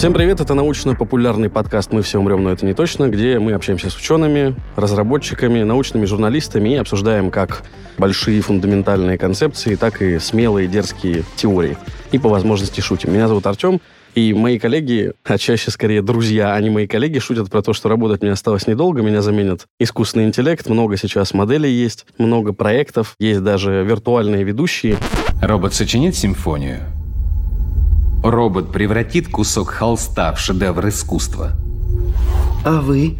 Всем привет, это научно-популярный подкаст «Мы все умрем, но это не точно», где мы общаемся с учеными, разработчиками, научными журналистами и обсуждаем как большие фундаментальные концепции, так и смелые дерзкие теории. И по возможности шутим. Меня зовут Артем, и мои коллеги, а чаще скорее друзья, а не мои коллеги, шутят про то, что работать мне осталось недолго, меня заменят искусственный интеллект, много сейчас моделей есть, много проектов, есть даже виртуальные ведущие. Робот сочинит симфонию? Робот превратит кусок холста в шедевр искусства? А вы?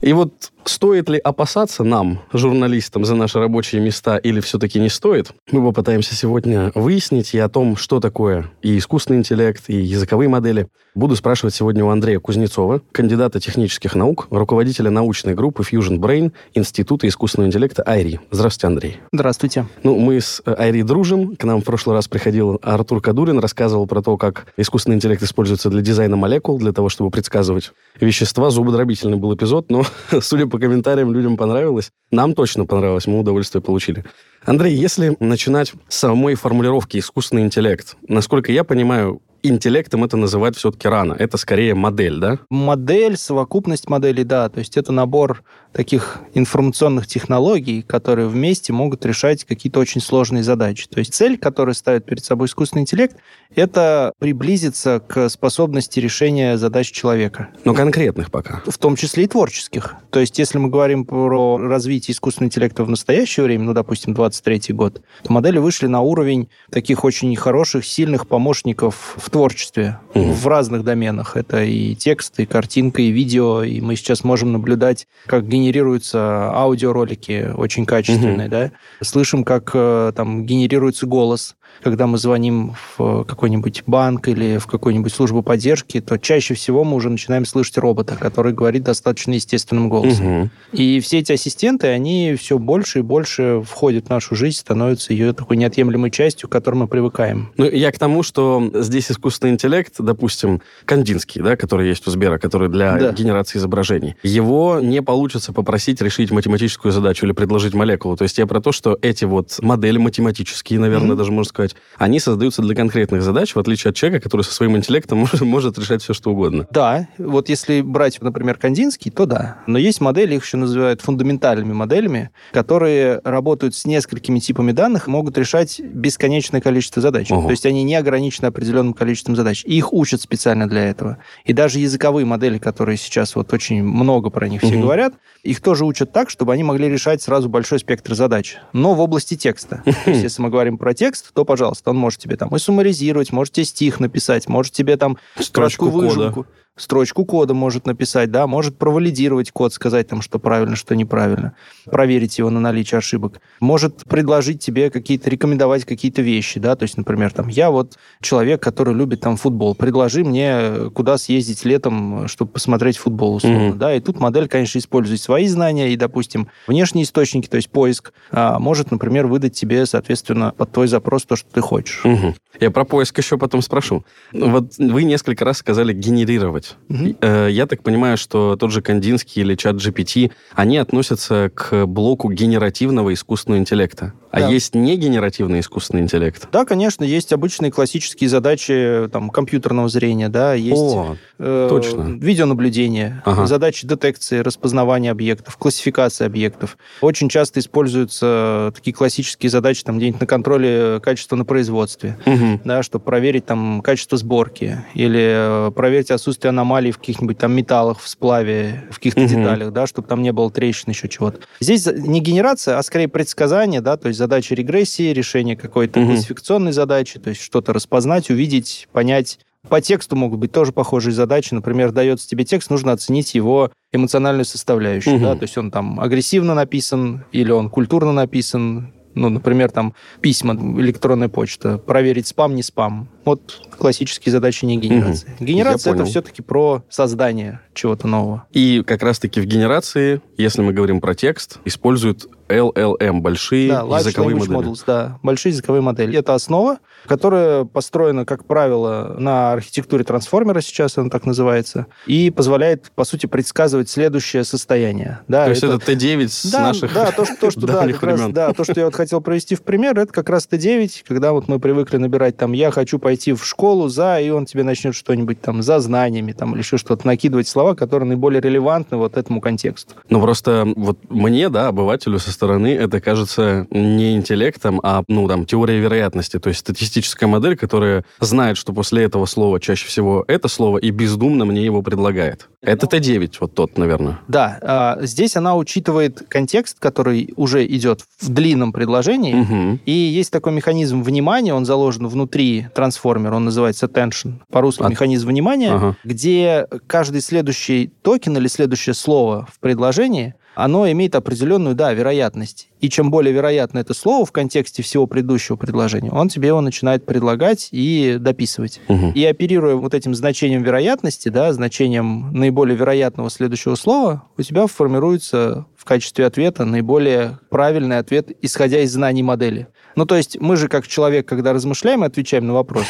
И вот стоит ли опасаться нам, журналистам, за наши рабочие места или все-таки не стоит, мы попытаемся сегодня выяснить и о том, что такое и искусственный интеллект, и языковые модели. Буду спрашивать сегодня у Андрея Кузнецова, кандидата технических наук, руководителя научной группы Fusion Brain Института искусственного интеллекта Айри. Здравствуйте, Андрей. Здравствуйте. Ну, мы с Айри дружим. К нам в прошлый раз приходил Артур Кадурин, рассказывал про то, как искусственный интеллект используется для дизайна молекул, для того, чтобы предсказывать вещества. Зубодробительный был эпизод, но, судя по комментариям, людям понравилось. Нам точно понравилось, мы удовольствие получили. Андрей, если начинать с самой формулировки искусственный интеллект, насколько я понимаю, интеллектом это называть все-таки рано. Это скорее модель, да? Модель, совокупность моделей, да. То есть это набор таких информационных технологий, которые вместе могут решать какие-то очень сложные задачи. То есть цель, которую ставит перед собой искусственный интеллект, это приблизиться к способности решения задач человека. Но конкретных пока. В том числе и творческих. То есть если мы говорим про развитие искусственного интеллекта в настоящее время, ну, допустим, 23 год, то модели вышли на уровень таких очень хороших, сильных помощников в творчестве угу. в разных доменах. Это и текст, и картинка, и видео. И мы сейчас можем наблюдать, как генерируются аудиоролики очень качественные, угу. да. Слышим, как э, там генерируется голос когда мы звоним в какой-нибудь банк или в какую-нибудь службу поддержки, то чаще всего мы уже начинаем слышать робота, который говорит достаточно естественным голосом. Угу. И все эти ассистенты, они все больше и больше входят в нашу жизнь, становятся ее такой неотъемлемой частью, к которой мы привыкаем. Ну, я к тому, что здесь искусственный интеллект, допустим, Кандинский, да, который есть у Сбера, который для да. генерации изображений, его не получится попросить решить математическую задачу или предложить молекулу. То есть я про то, что эти вот модели математические, наверное, угу. даже можно сказать, сказать, они создаются для конкретных задач, в отличие от человека, который со своим интеллектом может, может решать все, что угодно. Да, вот если брать, например, Кандинский, то да. Но есть модели, их еще называют фундаментальными моделями, которые работают с несколькими типами данных, могут решать бесконечное количество задач. Ого. То есть они не ограничены определенным количеством задач. И их учат специально для этого. И даже языковые модели, которые сейчас вот очень много про них все угу. говорят, их тоже учат так, чтобы они могли решать сразу большой спектр задач. Но в области текста. То есть если мы говорим про текст, то, пожалуйста, он может тебе там и суммаризировать, может тебе стих написать, может тебе там строчку выжимку. Кода строчку кода может написать, да, может провалидировать код, сказать там, что правильно, что неправильно, проверить его на наличие ошибок. Может предложить тебе какие-то, рекомендовать какие-то вещи, да, то есть, например, там, я вот человек, который любит там футбол, предложи мне, куда съездить летом, чтобы посмотреть футбол, условно, mm-hmm. да, и тут модель, конечно, использует свои знания и, допустим, внешние источники, то есть поиск, а, может, например, выдать тебе, соответственно, под твой запрос то, что ты хочешь. Mm-hmm. Я про поиск еще потом спрошу. Вот вы несколько раз сказали генерировать делать. Угу. Я так понимаю, что тот же Кандинский или чат GPT, они относятся к блоку генеративного искусственного интеллекта. А да. есть негенеративный искусственный интеллект? Да, конечно, есть обычные классические задачи там, компьютерного зрения, да, есть О, э, точно. видеонаблюдение, ага. задачи детекции, распознавания объектов, классификации объектов. Очень часто используются такие классические задачи там где-нибудь на контроле качества на производстве, угу. да, чтобы проверить там качество сборки или э, проверить отсутствие аномалий в каких-нибудь там металлах, в сплаве, в каких-то угу. деталях, да, чтобы там не было трещин, еще чего-то. Здесь не генерация, а скорее предсказание, да, то есть задача регрессии, решение какой-то угу. классификационной задачи, то есть что-то распознать, увидеть, понять. По тексту могут быть тоже похожие задачи. Например, дается тебе текст, нужно оценить его эмоциональную составляющую. Угу. Да? То есть он там агрессивно написан или он культурно написан, ну, например, там письма, электронная почта, проверить спам, не спам. Вот классические задачи не генерации. Угу. Генерация это все-таки про создание чего-то нового. И как раз-таки в генерации, если мы говорим про текст, используют LLM, большие да, языковые модели. Models, да, большие языковые модели. Это основа, которая построена, как правило, на архитектуре трансформера, сейчас она так называется, и позволяет, по сути, предсказывать следующее состояние. Да, то есть это, это Т9 с да, наших Да, то, что, то, что, да, как раз, да, то, что я вот хотел провести в пример, это как раз Т9, когда вот мы привыкли набирать там «я хочу пойти в школу за», и он тебе начнет что-нибудь там за знаниями там, или еще что-то накидывать слова, которые наиболее релевантны вот этому контексту. Ну, просто вот мне, да, обывателю со стороны, это кажется не интеллектом, а, ну, там, теорией вероятности, то есть статистическая модель, которая знает, что после этого слова чаще всего это слово, и бездумно мне его предлагает. Это Т9, вот тот, наверное. Да, а, здесь она учитывает контекст, который уже идет в длинном предложении, угу. и есть такой механизм внимания, он заложен внутри трансформера, он называется attention, по-русски От... механизм внимания, ага. где каждый следующий токен или следующее слово в предложении оно имеет определенную, да, вероятность. И чем более вероятно это слово в контексте всего предыдущего предложения, он тебе его начинает предлагать и дописывать. Угу. И оперируя вот этим значением вероятности, да, значением наиболее вероятного следующего слова, у тебя формируется в качестве ответа наиболее правильный ответ, исходя из знаний модели. Ну, то есть мы же, как человек, когда размышляем и отвечаем на вопрос,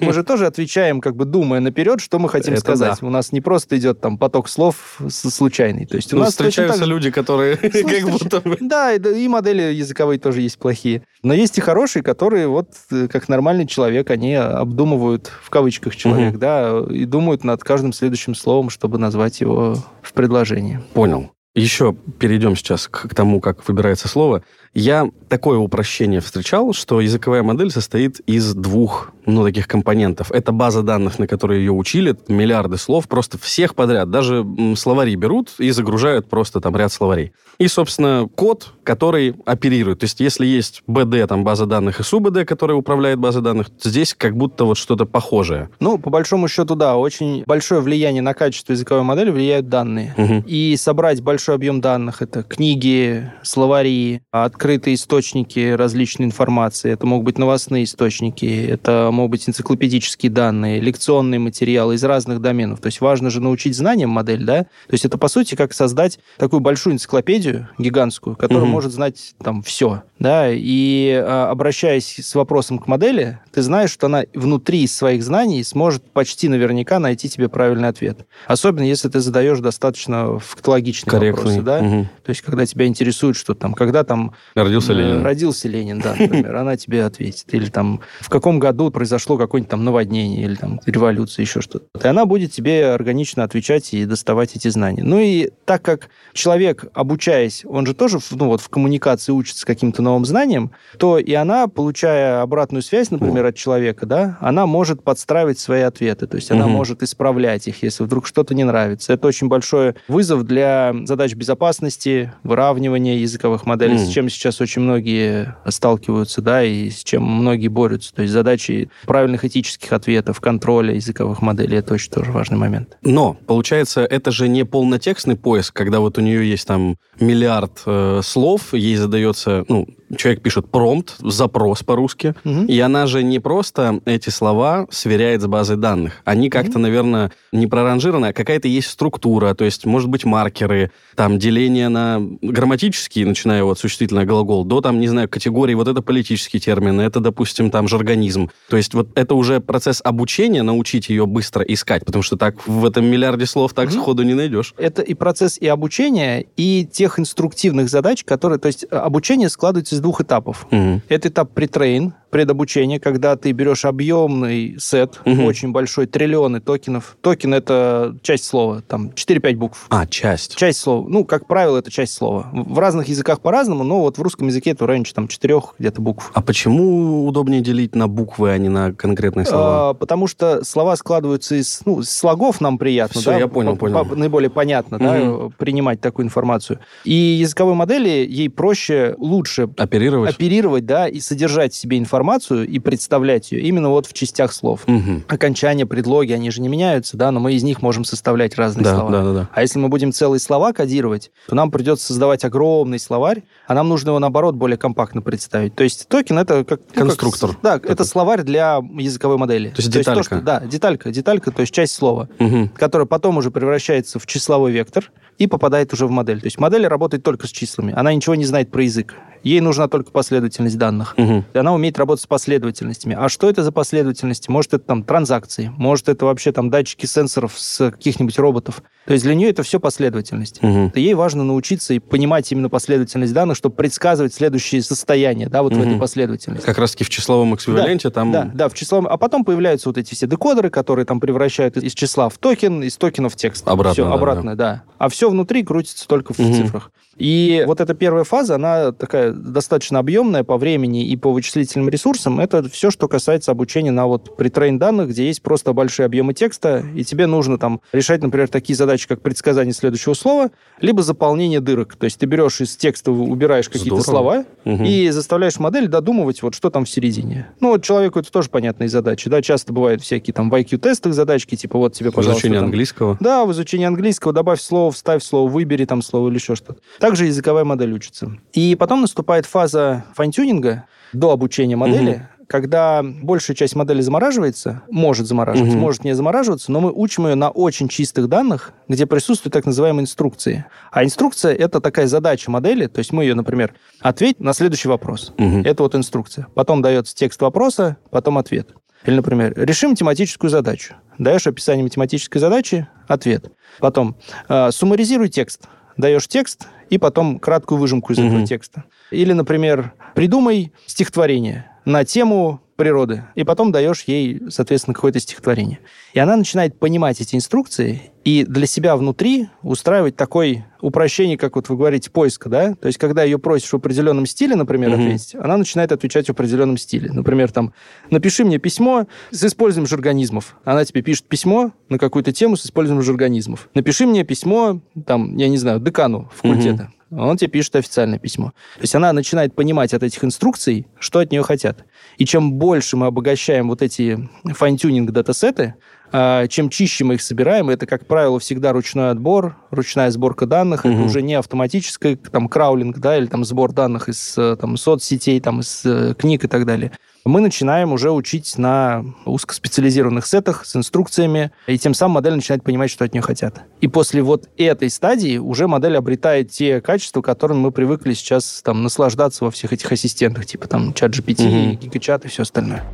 мы же тоже отвечаем, как бы думая наперед, что мы хотим сказать. У нас не просто идет там поток слов случайный. То есть у ну, нас встречаются люди, которые как будто Да, и модели языковые тоже есть плохие. Но есть и хорошие, которые вот э, как нормальный человек, они обдумывают, в кавычках человек, да, и думают над каждым следующим словом, чтобы назвать его в предложении. Понял. Еще перейдем сейчас к тому, как выбирается слово. Я такое упрощение встречал, что языковая модель состоит из двух, ну, таких компонентов. Это база данных, на которые ее учили, миллиарды слов, просто всех подряд. Даже словари берут и загружают просто там ряд словарей. И, собственно, код, который оперирует. То есть, если есть БД, там, база данных, и СУБД, которая управляет базой данных, здесь как будто вот что-то похожее. Ну, по большому счету, да, очень большое влияние на качество языковой модели влияют данные. Угу. И собрать большой объем данных, это книги, словари, открытые источники различной информации. Это могут быть новостные источники, это могут быть энциклопедические данные, лекционные материалы из разных доменов. То есть важно же научить знаниям модель, да? То есть это, по сути, как создать такую большую энциклопедию гигантскую, которая угу. может знать там все, да? И а, обращаясь с вопросом к модели, ты знаешь, что она внутри своих знаний сможет почти наверняка найти тебе правильный ответ. Особенно, если ты задаешь достаточно фактологичные Корректный. Вопросы, да? Угу. То есть, когда тебя интересует, что там, когда там Родился э, Ленин. Родился Ленин, да, например. Она тебе ответит. Или там в каком году произошло какое-нибудь там наводнение или там революция, еще что-то. И она будет тебе органично отвечать и доставать эти знания. Ну и так как человек, обучаясь, он же тоже ну, вот, в коммуникации учится каким-то новым знаниям, то и она, получая обратную связь, например, от человека, да, она может подстраивать свои ответы. То есть она может исправлять их, если вдруг что-то не нравится. Это очень большой вызов для задач безопасности, выравнивания языковых моделей, с чем сейчас сейчас очень многие сталкиваются, да, и с чем многие борются. То есть задачи правильных этических ответов, контроля языковых моделей, это очень тоже важный момент. Но, получается, это же не полнотекстный поиск, когда вот у нее есть там миллиард э, слов, ей задается, ну, человек пишет промпт, запрос по-русски, угу. и она же не просто эти слова сверяет с базой данных. Они как-то, угу. наверное, не проранжированы, а какая-то есть структура, то есть, может быть, маркеры, там, деление на грамматические, начиная от существительного глагол, до, там, не знаю, категории, вот это политические термины, это, допустим, там, жаргонизм. То есть вот это уже процесс обучения, научить ее быстро искать, потому что так в этом миллиарде слов так угу. сходу не найдешь. Это и процесс и обучения, и тех инструктивных задач, которые, то есть обучение складывается из двух этапов. Угу. Это этап pretrain, предобучение, когда ты берешь объемный сет, угу. очень большой, триллионы токенов. Токен — это часть слова, там 4-5 букв. А, часть. Часть слова. Ну, как правило, это часть слова. В разных языках по-разному, но вот в русском языке это районе там четырех где-то букв. А почему удобнее делить на буквы, а не на конкретные слова? А, потому что слова складываются из ну, слогов нам приятно. Все, да? я понял, понял. Наиболее понятно, угу. да, принимать такую информацию. И языковой модели ей проще, лучше оперировать, оперировать да, и содержать в себе информацию и представлять ее именно вот в частях слов. Угу. Окончания, предлоги, они же не меняются, да, но мы из них можем составлять разные да, слова. Да, да, да. А если мы будем целые слова кодировать, то нам придется создавать огромный словарь, а нам нужно его, наоборот, более компактно представить. То есть токен — это как... Конструктор. Ну, как, да, это словарь для языковой модели. То есть то деталька. Есть то, что, да, деталька, деталька, то есть часть слова, угу. которая потом уже превращается в числовой вектор, и попадает уже в модель. То есть модель работает только с числами. Она ничего не знает про язык. Ей нужна только последовательность данных. Угу. И она умеет работать с последовательностями. А что это за последовательности? Может, это там транзакции, может, это вообще там датчики сенсоров с каких-нибудь роботов. То есть для нее это все последовательность. Угу. ей важно научиться и понимать именно последовательность данных, чтобы предсказывать следующие состояния, да, вот угу. в этой последовательности. Как раз-таки в числовом эквиваленте да, там... Да, да, в числовом... А потом появляются вот эти все декодеры, которые там превращают из числа в токен, из токена в текст. Обратно, все, да, обратно, да. да. А все внутри крутится только в угу. цифрах. И вот эта первая фаза, она такая достаточно объемная по времени и по вычислительным ресурсам. Это все, что касается обучения на вот pretrain данных, где есть просто большие объемы текста, и тебе нужно там решать, например, такие задачи, как предсказание следующего слова, либо заполнение дырок. То есть ты берешь из текста, убираешь какие-то слова угу. и заставляешь модель додумывать, вот что там в середине. Ну, вот человеку это тоже понятные задачи. Да, часто бывают всякие там в IQ-тестах задачки, типа вот тебе, пожалуйста... В изучении там, английского? Да, в изучении английского добавь слово, вставь слово, выбери там слово или еще что-то. Также языковая модель учится. И потом наступает фаза fine-tuning а до обучения модели, угу. когда большая часть модели замораживается, может замораживаться, угу. может не замораживаться, но мы учим ее на очень чистых данных, где присутствуют так называемые инструкции. А инструкция — это такая задача модели, то есть мы ее, например, ответь на следующий вопрос. Угу. Это вот инструкция. Потом дается текст вопроса, потом ответ. Или, например, реши математическую задачу. Даешь описание математической задачи, ответ. Потом э, суммаризируй текст даешь текст и потом краткую выжимку из mm-hmm. этого текста. Или, например, придумай стихотворение на тему природы, и потом даешь ей, соответственно, какое-то стихотворение. И она начинает понимать эти инструкции и для себя внутри устраивать такое упрощение, как вот вы говорите, поиска, да? То есть, когда ее просишь в определенном стиле, например, mm-hmm. ответить, она начинает отвечать в определенном стиле. Например, там, напиши мне письмо с использованием жаргонизмов. Она тебе пишет письмо на какую-то тему с использованием жаргонизмов. Напиши мне письмо, там, я не знаю, декану факультета. Mm-hmm он тебе пишет официальное письмо. То есть она начинает понимать от этих инструкций, что от нее хотят. И чем больше мы обогащаем вот эти fine-tuning датасеты, а, чем чище мы их собираем, это, как правило, всегда ручной отбор, ручная сборка данных, угу. это уже не автоматический там crawling, да, или там сбор данных из там, соцсетей, там, из э, книг и так далее мы начинаем уже учить на узкоспециализированных сетах с инструкциями, и тем самым модель начинает понимать, что от нее хотят. И после вот этой стадии уже модель обретает те качества, которыми мы привыкли сейчас там наслаждаться во всех этих ассистентах, типа там ChatGPT, угу. GigaChat и все остальное.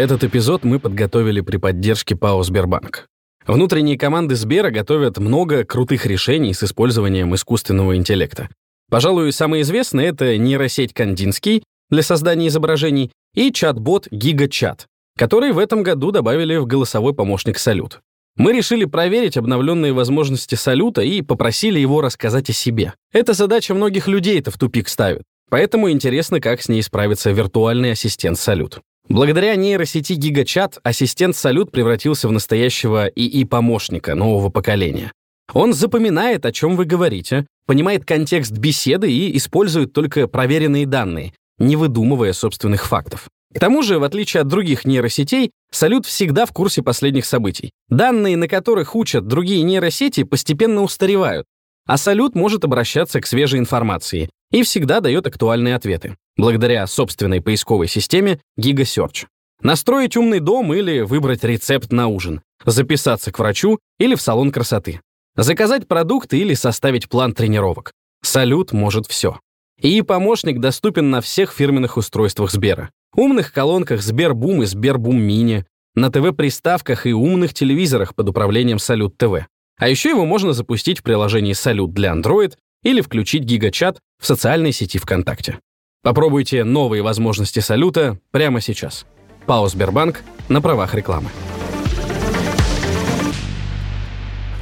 Этот эпизод мы подготовили при поддержке ПАО «Сбербанк». Внутренние команды Сбера готовят много крутых решений с использованием искусственного интеллекта. Пожалуй, самое известное — это нейросеть Кандинский для создания изображений и чат-бот GigaChat, который в этом году добавили в голосовой помощник «Салют». Мы решили проверить обновленные возможности «Салюта» и попросили его рассказать о себе. Эта задача многих людей это в тупик ставит, поэтому интересно, как с ней справится виртуальный ассистент «Салют». Благодаря нейросети GigaChat ассистент Салют превратился в настоящего ИИ-помощника нового поколения. Он запоминает, о чем вы говорите, понимает контекст беседы и использует только проверенные данные, не выдумывая собственных фактов. К тому же, в отличие от других нейросетей, Салют всегда в курсе последних событий. Данные, на которых учат другие нейросети, постепенно устаревают, а Салют может обращаться к свежей информации и всегда дает актуальные ответы благодаря собственной поисковой системе GigaSearch. Настроить умный дом или выбрать рецепт на ужин, записаться к врачу или в салон красоты, заказать продукты или составить план тренировок. Салют может все. И помощник доступен на всех фирменных устройствах Сбера. Умных колонках Сбербум и Сбербум Мини, на ТВ-приставках и умных телевизорах под управлением Салют ТВ. А еще его можно запустить в приложении Салют для Android или включить гигачат в социальной сети ВКонтакте. Попробуйте новые возможности салюта прямо сейчас. ПАО «Сбербанк» на правах рекламы.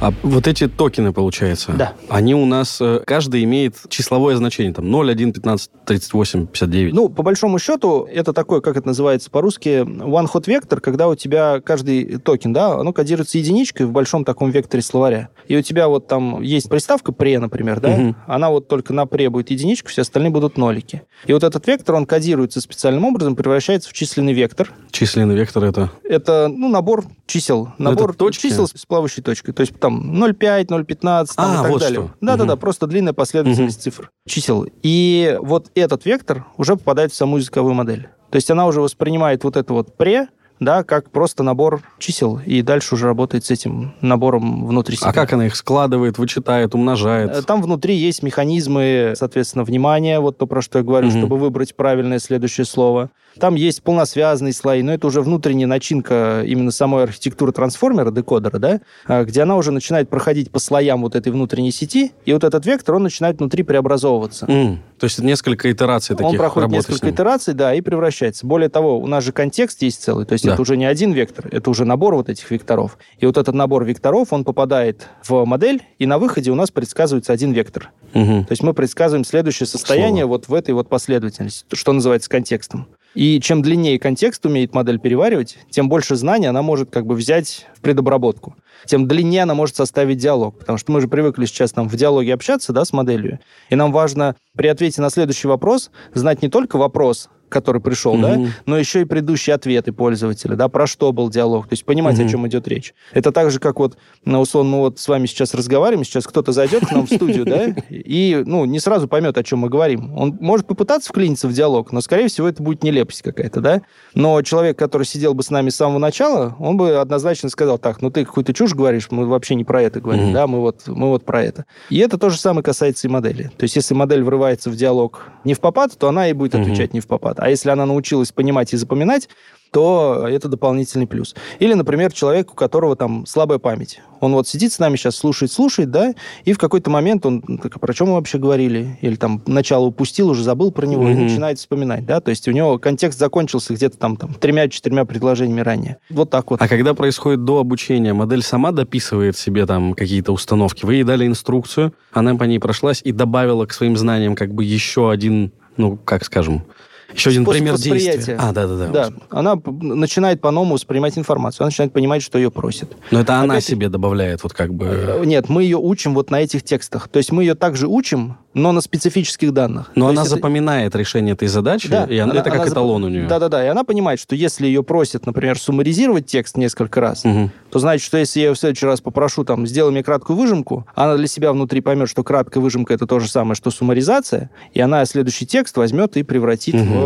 А вот эти токены, получается, да. они у нас, э, каждый имеет числовое значение, там 0, 1, 15, 38, 59. Ну, по большому счету, это такой, как это называется по-русски, one-hot вектор, когда у тебя каждый токен, да, оно кодируется единичкой в большом таком векторе словаря. И у тебя вот там есть приставка пре, например, да, угу. она вот только на пре будет единичка, все остальные будут нолики. И вот этот вектор, он кодируется специальным образом, превращается в численный вектор. Численный вектор это? Это, ну, набор чисел, набор чисел с плавающей точкой. То есть там 0,5, 0,15 там, а, и так вот далее. Да-да-да, угу. просто длинная последовательность угу. цифр, чисел. И вот этот вектор уже попадает в саму языковую модель. То есть она уже воспринимает вот это вот пре, да, как просто набор чисел, и дальше уже работает с этим набором внутри себя. А как она их складывает, вычитает, умножает? Э, там внутри есть механизмы, соответственно, внимания, вот то, про что я говорю, угу. чтобы выбрать правильное следующее слово. Там есть полносвязанные слои, но это уже внутренняя начинка именно самой архитектуры трансформера, декодера, да, а, где она уже начинает проходить по слоям вот этой внутренней сети, и вот этот вектор, он начинает внутри преобразовываться. Mm. То есть несколько итераций таких Он проходит несколько итераций, да, и превращается. Более того, у нас же контекст есть целый, то есть да. это уже не один вектор, это уже набор вот этих векторов. И вот этот набор векторов, он попадает в модель, и на выходе у нас предсказывается один вектор. Угу. То есть мы предсказываем следующее состояние Слово. вот в этой вот последовательности, что называется контекстом. И чем длиннее контекст умеет модель переваривать, тем больше знаний она может как бы взять в предобработку. Тем длиннее она может составить диалог. Потому что мы же привыкли сейчас там в диалоге общаться да, с моделью. И нам важно при ответе на следующий вопрос знать не только вопрос, который пришел, угу. да, но еще и предыдущие ответы пользователя, да, про что был диалог, то есть понимать, угу. о чем идет речь. Это так же, как вот, ну, условно, мы вот с вами сейчас разговариваем, сейчас кто-то зайдет к нам в студию, да, и, ну, не сразу поймет, о чем мы говорим. Он может попытаться вклиниться в диалог, но, скорее всего, это будет нелепость какая-то, да. Но человек, который сидел бы с нами с самого начала, он бы однозначно сказал, так, ну, ты какую-то чушь говоришь, мы вообще не про это говорим, угу. да, мы вот, мы вот про это. И это то же самое касается и модели. То есть, если модель врывается в диалог не в попад, то она и будет отвечать угу. не в попад. А если она научилась понимать и запоминать, то это дополнительный плюс. Или, например, человек, у которого там слабая память. Он вот сидит с нами сейчас, слушает, слушает, да, и в какой-то момент он, так, а про чем мы вообще говорили? Или там начало упустил, уже забыл про него, mm-hmm. и начинает вспоминать, да, то есть у него контекст закончился где-то там, там тремя-четырьмя предложениями ранее. Вот так вот. А когда происходит до обучения, модель сама дописывает себе там какие-то установки? Вы ей дали инструкцию, она по ней прошлась и добавила к своим знаниям как бы еще один, ну, как скажем, еще один пример действия. А, да, да, да. Да, она начинает по-новому воспринимать информацию, она начинает понимать, что ее просят. Но это она Опять... себе добавляет, вот как бы... Э, нет, мы ее учим вот на этих текстах. То есть мы ее также учим, но на специфических данных. Но То она запоминает это... решение этой задачи, да, и она, это как она эталон у нее. Да-да-да, и она понимает, что если ее просят, например, суммаризировать текст несколько раз, угу. то значит, что если я ее в следующий раз попрошу, там, сделай мне краткую выжимку, она для себя внутри поймет, что краткая выжимка это то же самое, что суммаризация, и она следующий текст возьмет и превратит угу. в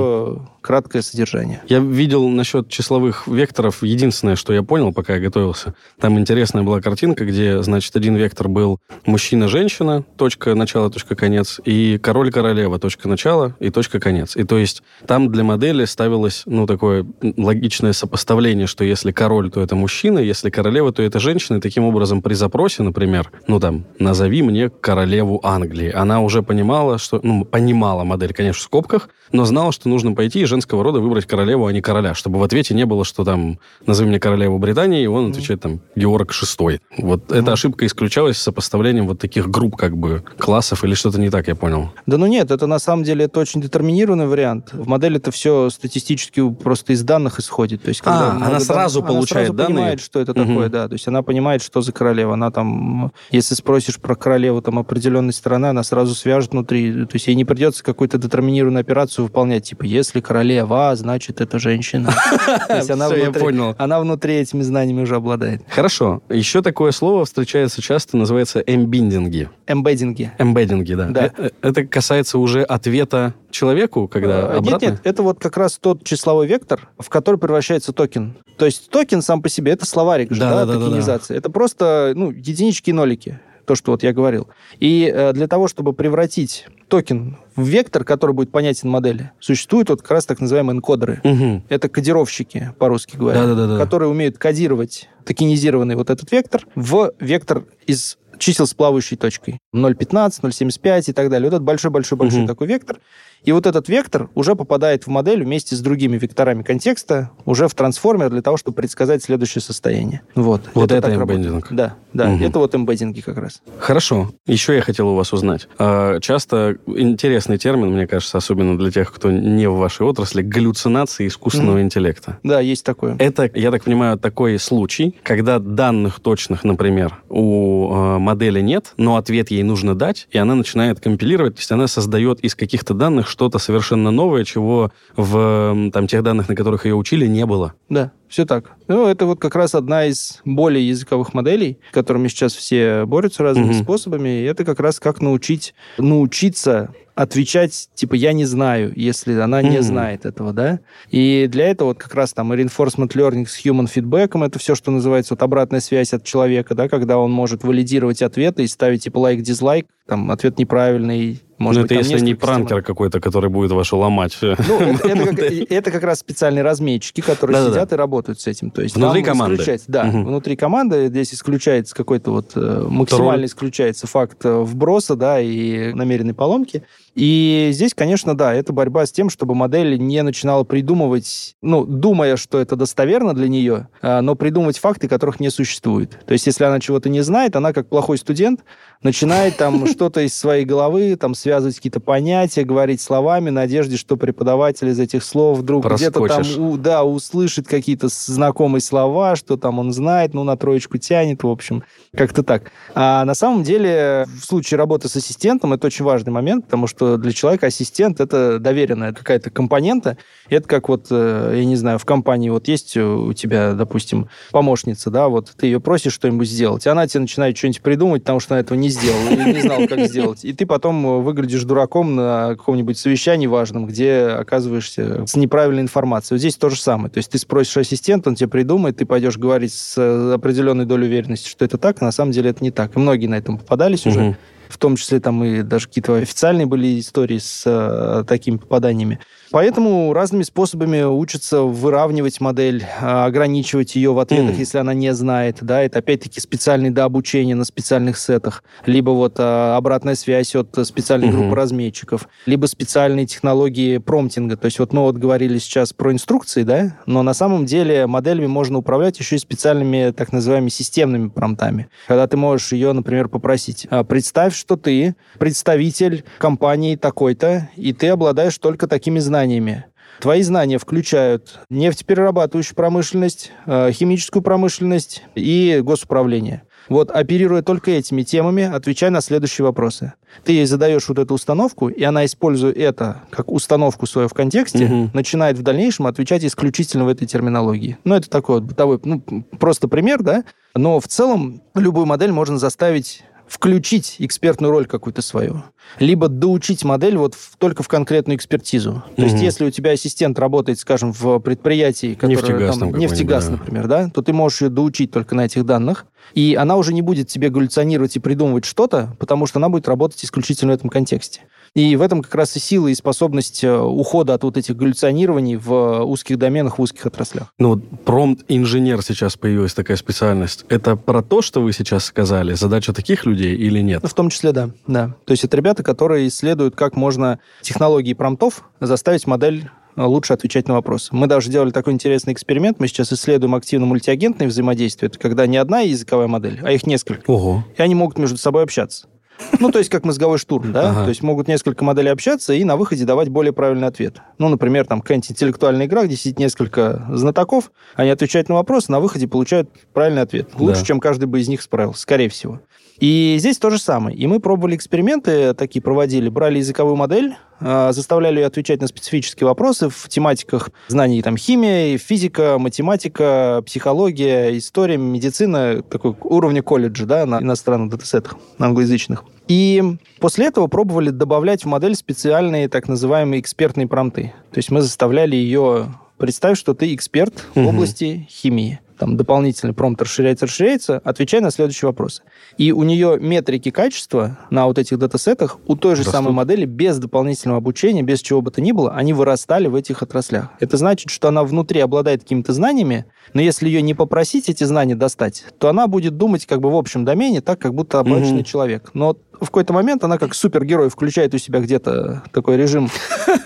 краткое содержание. Я видел насчет числовых векторов, единственное, что я понял, пока я готовился, там интересная была картинка, где, значит, один вектор был мужчина-женщина, точка начала, точка конец, конец, и король-королева, точка начала и точка конец. И то есть там для модели ставилось, ну, такое логичное сопоставление, что если король, то это мужчина, если королева, то это женщина. И таким образом при запросе, например, ну, там, назови мне королеву Англии. Она уже понимала, что, ну, понимала модель, конечно, в скобках, но знала, что нужно пойти и женского рода выбрать королеву, а не короля, чтобы в ответе не было, что там, назови мне королеву Британии, и он отвечает там Георг VI. Вот mm-hmm. эта ошибка исключалась с сопоставлением вот таких групп, как бы, классов или что-то не так, я понял. Да ну нет, это на самом деле это очень детерминированный вариант. В модели это все статистически просто из данных исходит. То есть, когда а, она сразу дан... получает она сразу данные? понимает, что это угу. такое, да. То есть она понимает, что за королева. Она там, если спросишь про королеву там определенной страны, она сразу свяжет внутри. То есть ей не придется какую-то детерминированную операцию выполнять. Типа, если королева, значит, это женщина. Есть она внутри, она внутри этими знаниями уже обладает. Хорошо. Еще такое слово встречается часто, называется embedding и. Embedding и. Embedding и, да. да. Э, это касается уже ответа человеку, когда а, обратно? Нет, нет, это вот как раз тот числовой вектор, в который превращается токен. То есть токен сам по себе, это словарик же, да, да, да токенизация. Да, да. Это просто ну, единички и нолики, то, что вот я говорил. И э, для того, чтобы превратить токен в вектор, который будет понятен модели, существуют вот как раз так называемые encoder ы. Угу. Это кодировщики, по-русски говоря, да, да, да, которые умеют кодировать токенизированный вот этот вектор в вектор из чисел с плавающей точкой. 0,15, 0,75 и так далее. Вот этот большой-большой-большой угу. такой вектор. И вот этот вектор уже попадает в модель вместе с другими векторами контекста уже в трансформер для того, чтобы предсказать следующее состояние. Вот. Вот это, это эмбеддинг. Да, да. Угу. Это вот эмбеддинги как раз. Хорошо. Еще я хотел у вас узнать. А, часто интересный термин, мне кажется, особенно для тех, кто не в вашей отрасли, галлюцинации искусственного угу. интеллекта. Да, есть такое. Это, я так понимаю, такой случай, когда данных точных, например, у э, модели нет, но ответ ей нужно дать, и она начинает компилировать, то есть она создает из каких-то данных что-то совершенно новое, чего в там, тех данных, на которых ее учили, не было. Да, все так. Ну, это вот как раз одна из более языковых моделей, которыми сейчас все борются разными mm-hmm. способами. И это как раз как научить, научиться отвечать, типа, я не знаю, если она mm-hmm. не знает этого, да. И для этого вот как раз там reinforcement learning с human feedback, это все, что называется вот обратная связь от человека, да, когда он может валидировать ответы и ставить, типа, лайк-дизлайк, там, ответ неправильный, может ну, это быть, если не пранкер какой-то, который будет вашу ломать. Ну, это, это, как, это как раз специальные разметчики, которые да, сидят да. и работают с этим. То есть внутри команды. Да, угу. внутри команды здесь исключается какой-то вот э, максимально Тролль. исключается факт э, вброса, да, и намеренной поломки. И здесь, конечно, да, это борьба с тем, чтобы модель не начинала придумывать, ну, думая, что это достоверно для нее, а, но придумывать факты, которых не существует. То есть, если она чего-то не знает, она, как плохой студент, начинает там что-то из своей головы, там, связывать какие-то понятия, говорить словами, надежде, что преподаватель из этих слов вдруг где-то там, да, услышит какие-то знакомые слова, что там он знает, ну, на троечку тянет, в общем, как-то так. А на самом деле, в случае работы с ассистентом, это очень важный момент, потому что что для человека ассистент это доверенная какая-то компонента. Это как вот, э, я не знаю, в компании вот есть у тебя, допустим, помощница, да, вот ты ее просишь что-нибудь сделать, и она тебе начинает что-нибудь придумать, потому что она этого не сделала или не знала, как сделать. И ты потом выглядишь дураком на каком-нибудь совещании важном, где оказываешься с неправильной информацией. Вот здесь то же самое. То есть ты спросишь ассистента, он тебе придумает, ты пойдешь говорить с э, определенной долей уверенности, что это так, а на самом деле это не так. И многие на этом попадались угу. уже в том числе там и даже какие-то официальные были истории с э, такими попаданиями. Поэтому разными способами учатся выравнивать модель, а, ограничивать ее в ответах, mm. если она не знает. Да, это опять-таки специальные дообучения на специальных сетах, либо вот а, обратная связь от специальной mm-hmm. группы разметчиков, либо специальные технологии промптинга. То есть вот мы вот говорили сейчас про инструкции, да, но на самом деле моделями можно управлять еще и специальными так называемыми системными промптами. Когда ты можешь ее, например, попросить, «А, представь, что ты представитель компании такой-то, и ты обладаешь только такими знаниями знаниями. Твои знания включают нефтеперерабатывающую промышленность, э, химическую промышленность и госуправление. Вот, оперируя только этими темами, отвечай на следующие вопросы. Ты ей задаешь вот эту установку, и она, используя это как установку свою в контексте, угу. начинает в дальнейшем отвечать исключительно в этой терминологии. Ну, это такой вот бытовой, ну, просто пример, да? Но в целом любую модель можно заставить включить экспертную роль какую-то свою, либо доучить модель вот в, только в конкретную экспертизу. То угу. есть, если у тебя ассистент работает, скажем, в предприятии, которое, нефтегаз, там, нефтегаз, да. например, да, то ты можешь ее доучить только на этих данных, и она уже не будет тебе галлюционировать и придумывать что-то, потому что она будет работать исключительно в этом контексте. И в этом как раз и сила и способность э, ухода от вот этих галлюционирований в узких доменах, в узких отраслях. Ну, промпт-инженер сейчас появилась такая специальность. Это про то, что вы сейчас сказали? Задача таких людей или нет? В том числе, да. да. То есть это ребята, которые исследуют, как можно технологии промптов заставить модель э, лучше отвечать на вопросы. Мы даже делали такой интересный эксперимент. Мы сейчас исследуем активно мультиагентное взаимодействие. Это когда не одна языковая модель, а их несколько. Ого. И они могут между собой общаться. Ну, то есть как мозговой штурм, да? Ага. То есть могут несколько моделей общаться и на выходе давать более правильный ответ. Ну, например, там какая-нибудь интеллектуальная игра, где сидит несколько знатоков, они отвечают на вопросы, на выходе получают правильный ответ. Лучше, да. чем каждый бы из них справился, скорее всего. И здесь то же самое. И мы пробовали эксперименты такие проводили, брали языковую модель, а, заставляли ее отвечать на специфические вопросы в тематиках знаний там химия, физика, математика, психология, история, медицина, такой уровня колледжа, да, на иностранных датасетах, на англоязычных. И после этого пробовали добавлять в модель специальные так называемые экспертные промты. То есть мы заставляли ее представить, что ты эксперт угу. в области химии там дополнительный промпт расширяется, расширяется, отвечай на следующие вопросы. И у нее метрики качества на вот этих датасетах у той же Растут. самой модели без дополнительного обучения, без чего бы то ни было, они вырастали в этих отраслях. Это значит, что она внутри обладает какими-то знаниями, но если ее не попросить эти знания достать, то она будет думать как бы в общем домене так, как будто обычный угу. человек. Но в какой-то момент она как супергерой включает у себя где-то такой режим